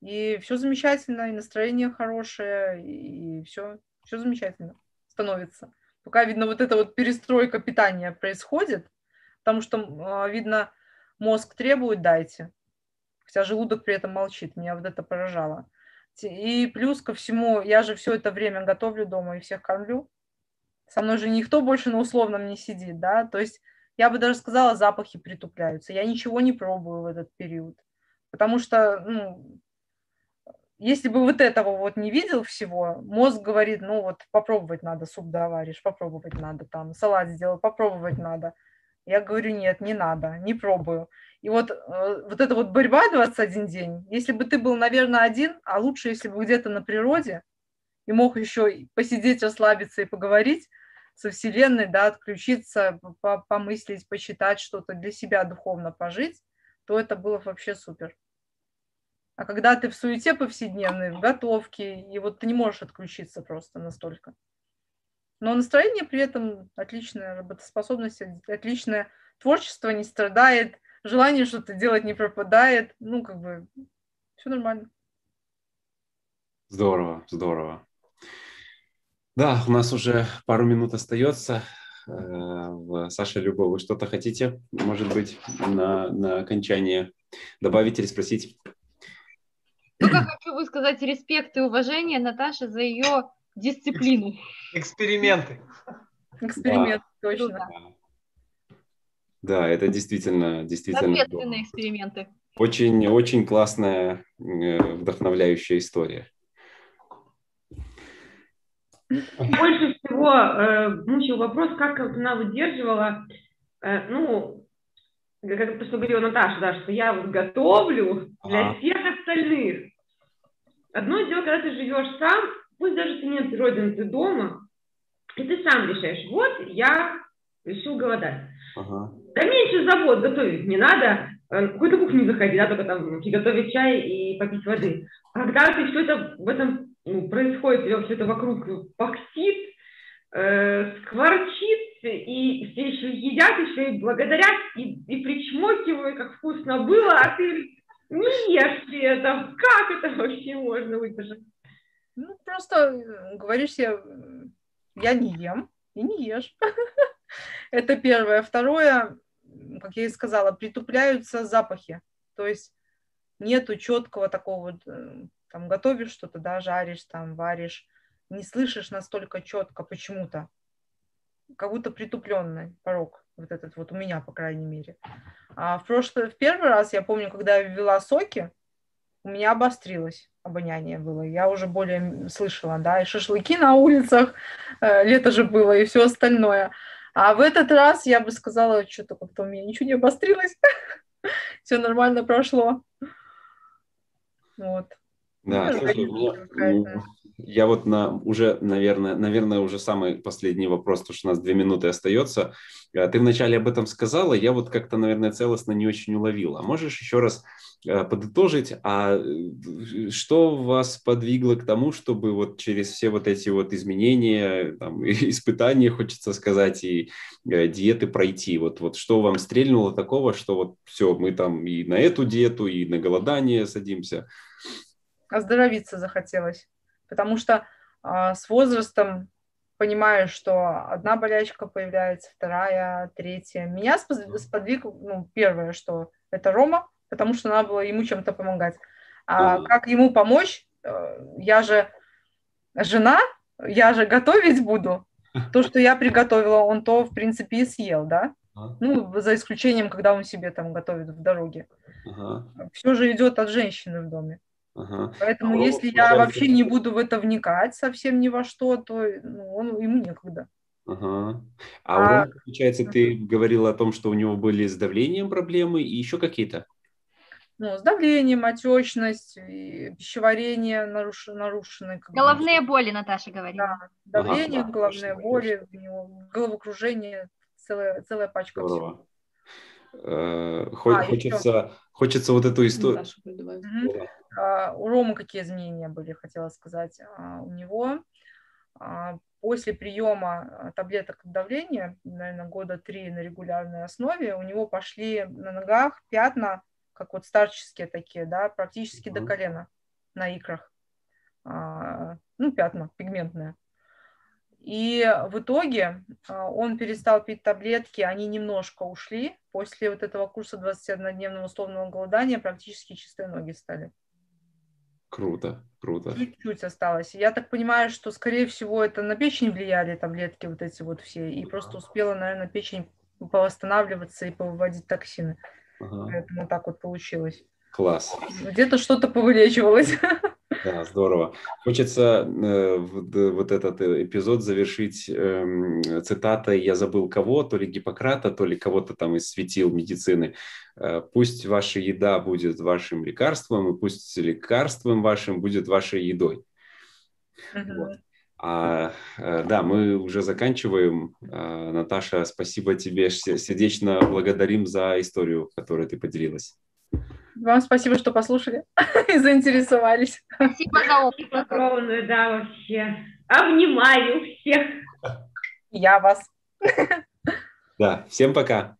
и все замечательно, и настроение хорошее, и все, все замечательно становится. Пока, видно, вот эта вот перестройка питания происходит, потому что, а, видно, мозг требует «дайте», хотя желудок при этом молчит. Меня вот это поражало. И плюс ко всему, я же все это время готовлю дома и всех кормлю. Со мной же никто больше на условном не сидит, да, то есть я бы даже сказала, запахи притупляются. Я ничего не пробую в этот период, потому что, ну, если бы вот этого вот не видел всего, мозг говорит, ну вот попробовать надо, суп доваришь, попробовать надо, там салат сделал, попробовать надо. Я говорю, нет, не надо, не пробую. И вот, э, вот эта вот борьба 21 день, если бы ты был, наверное, один, а лучше, если бы где-то на природе, и мог еще посидеть, расслабиться и поговорить со Вселенной, да, отключиться, помыслить, почитать что-то для себя духовно пожить, то это было вообще супер. А когда ты в суете повседневной, в готовке, и вот ты не можешь отключиться просто настолько. Но настроение при этом отличное, работоспособность отличное, творчество не страдает, желание что-то делать не пропадает. Ну, как бы, все нормально. Здорово, здорово. Да, у нас уже пару минут остается. Э, Саша, Люба, вы что-то хотите, может быть, на, на окончание добавить или спросить? Только хочу высказать респект и уважение Наташе за ее дисциплину. Эксперименты. Эксперимент, да. точно. Да, это действительно, действительно. Ответственные эксперименты. Очень, очень классная, э, вдохновляющая история. Больше всего э, мучил вопрос, как она выдерживала, э, ну, как то, что говорила Наташа, да, что я вот готовлю для ага. всех остальных. Одно дело, когда ты живешь сам, пусть даже ты нет родины, ты дома, и ты сам решаешь, вот я решил голодать. Ага. Да меньше забот готовить не надо, э, какую-то кухню заходи, да, только там приготовить чай и попить воды. А когда ты все это в этом ну, происходит, все это вокруг пахтит, э, скворчит, и все еще едят, еще и благодарят, и, и причмокивают, как вкусно было, а ты не ешь это. Как это вообще можно выдержать? Ну, просто э, говоришь себе, я не ем, и не ешь. [LAUGHS] Это первое. Второе, как я и сказала, притупляются запахи. То есть нету четкого такого, э, там, готовишь что-то, да, жаришь, там, варишь, не слышишь настолько четко почему-то. Как будто притупленный порог, вот этот вот у меня, по крайней мере. А в прошлый, в первый раз, я помню, когда я ввела соки, у меня обострилось обоняние было. Я уже более слышала, да, и шашлыки на улицах, э, лето же было, и все остальное. А в этот раз я бы сказала, что-то как-то у меня ничего не обострилось. [LAUGHS] Все нормально прошло. Вот. Да, ну, слушай, я вот на уже, наверное, наверное, уже самый последний вопрос, потому что у нас две минуты остается. Э, ты вначале об этом сказала, я вот как-то, наверное, целостно не очень уловил. А можешь еще раз э, подытожить, а э, что вас подвигло к тому, чтобы вот через все вот эти вот изменения, там, [LAUGHS] испытания, хочется сказать, и диеты пройти? Вот, вот что вам стрельнуло такого, что вот все, мы там и на эту диету, и на голодание садимся? Оздоровиться захотелось, потому что а, с возрастом понимаешь, что одна болячка появляется, вторая, третья. Меня сподвиг, ну, первое, что это Рома, потому что надо было ему чем-то помогать. А mm как ему помочь? Э, я же жена, я же готовить буду. То, что я приготовила, он то, в принципе, и съел, да? Ну, за исключением, когда он себе там готовит в дороге. Ага. Все же идет от женщины в доме. Ага. Поэтому, а если я вообще не буду в это вникать совсем ни во что, то ну, он, ему некогда. Ага. А, а Рома, получается, ты говорила о том, что у него были с давлением проблемы и еще какие-то? Ну, с давлением, отечность, пищеварение наруш... нарушены. Головные боли, Наташа говорит. Да, давление, ага, головные боли, у него головокружение, целая, целая пачка Здорово. всего. Э, а, хочется, еще. Хочется вот эту историю. Угу. А, у Ромы какие изменения были, хотела сказать. А, у него а, после приема таблеток от давления, наверное, года три на регулярной основе, у него пошли на ногах пятна, как вот старческие такие, да, практически угу. до колена на икрах. Ну, пятна пигментные. И в итоге а, он перестал пить таблетки, они немножко ушли. После вот этого курса 21-дневного условного голодания практически чистые ноги стали. Круто, круто. Чуть-чуть осталось. Я так понимаю, что, скорее всего, это на печень влияли таблетки вот эти вот все. И просто успела, наверное, печень повосстанавливаться и повыводить токсины. Ага. Поэтому так вот получилось. Класс. Где-то что-то повылечивалось. [LAUGHS] Да, здорово. Хочется э, вот этот эпизод завершить э, цитатой «Я забыл кого», то ли Гиппократа, то ли кого-то там из светил медицины. Э, «Пусть ваша еда будет вашим лекарством, и пусть лекарством вашим будет вашей едой». Uh-huh. Вот. А, э, да, мы уже заканчиваем. А, Наташа, спасибо тебе, сердечно благодарим за историю, которой ты поделилась. Вам спасибо, что послушали [LAUGHS] и заинтересовались. Спасибо за опыт. Огромное, да, вообще. Обнимаю всех. Я вас. Да, всем пока.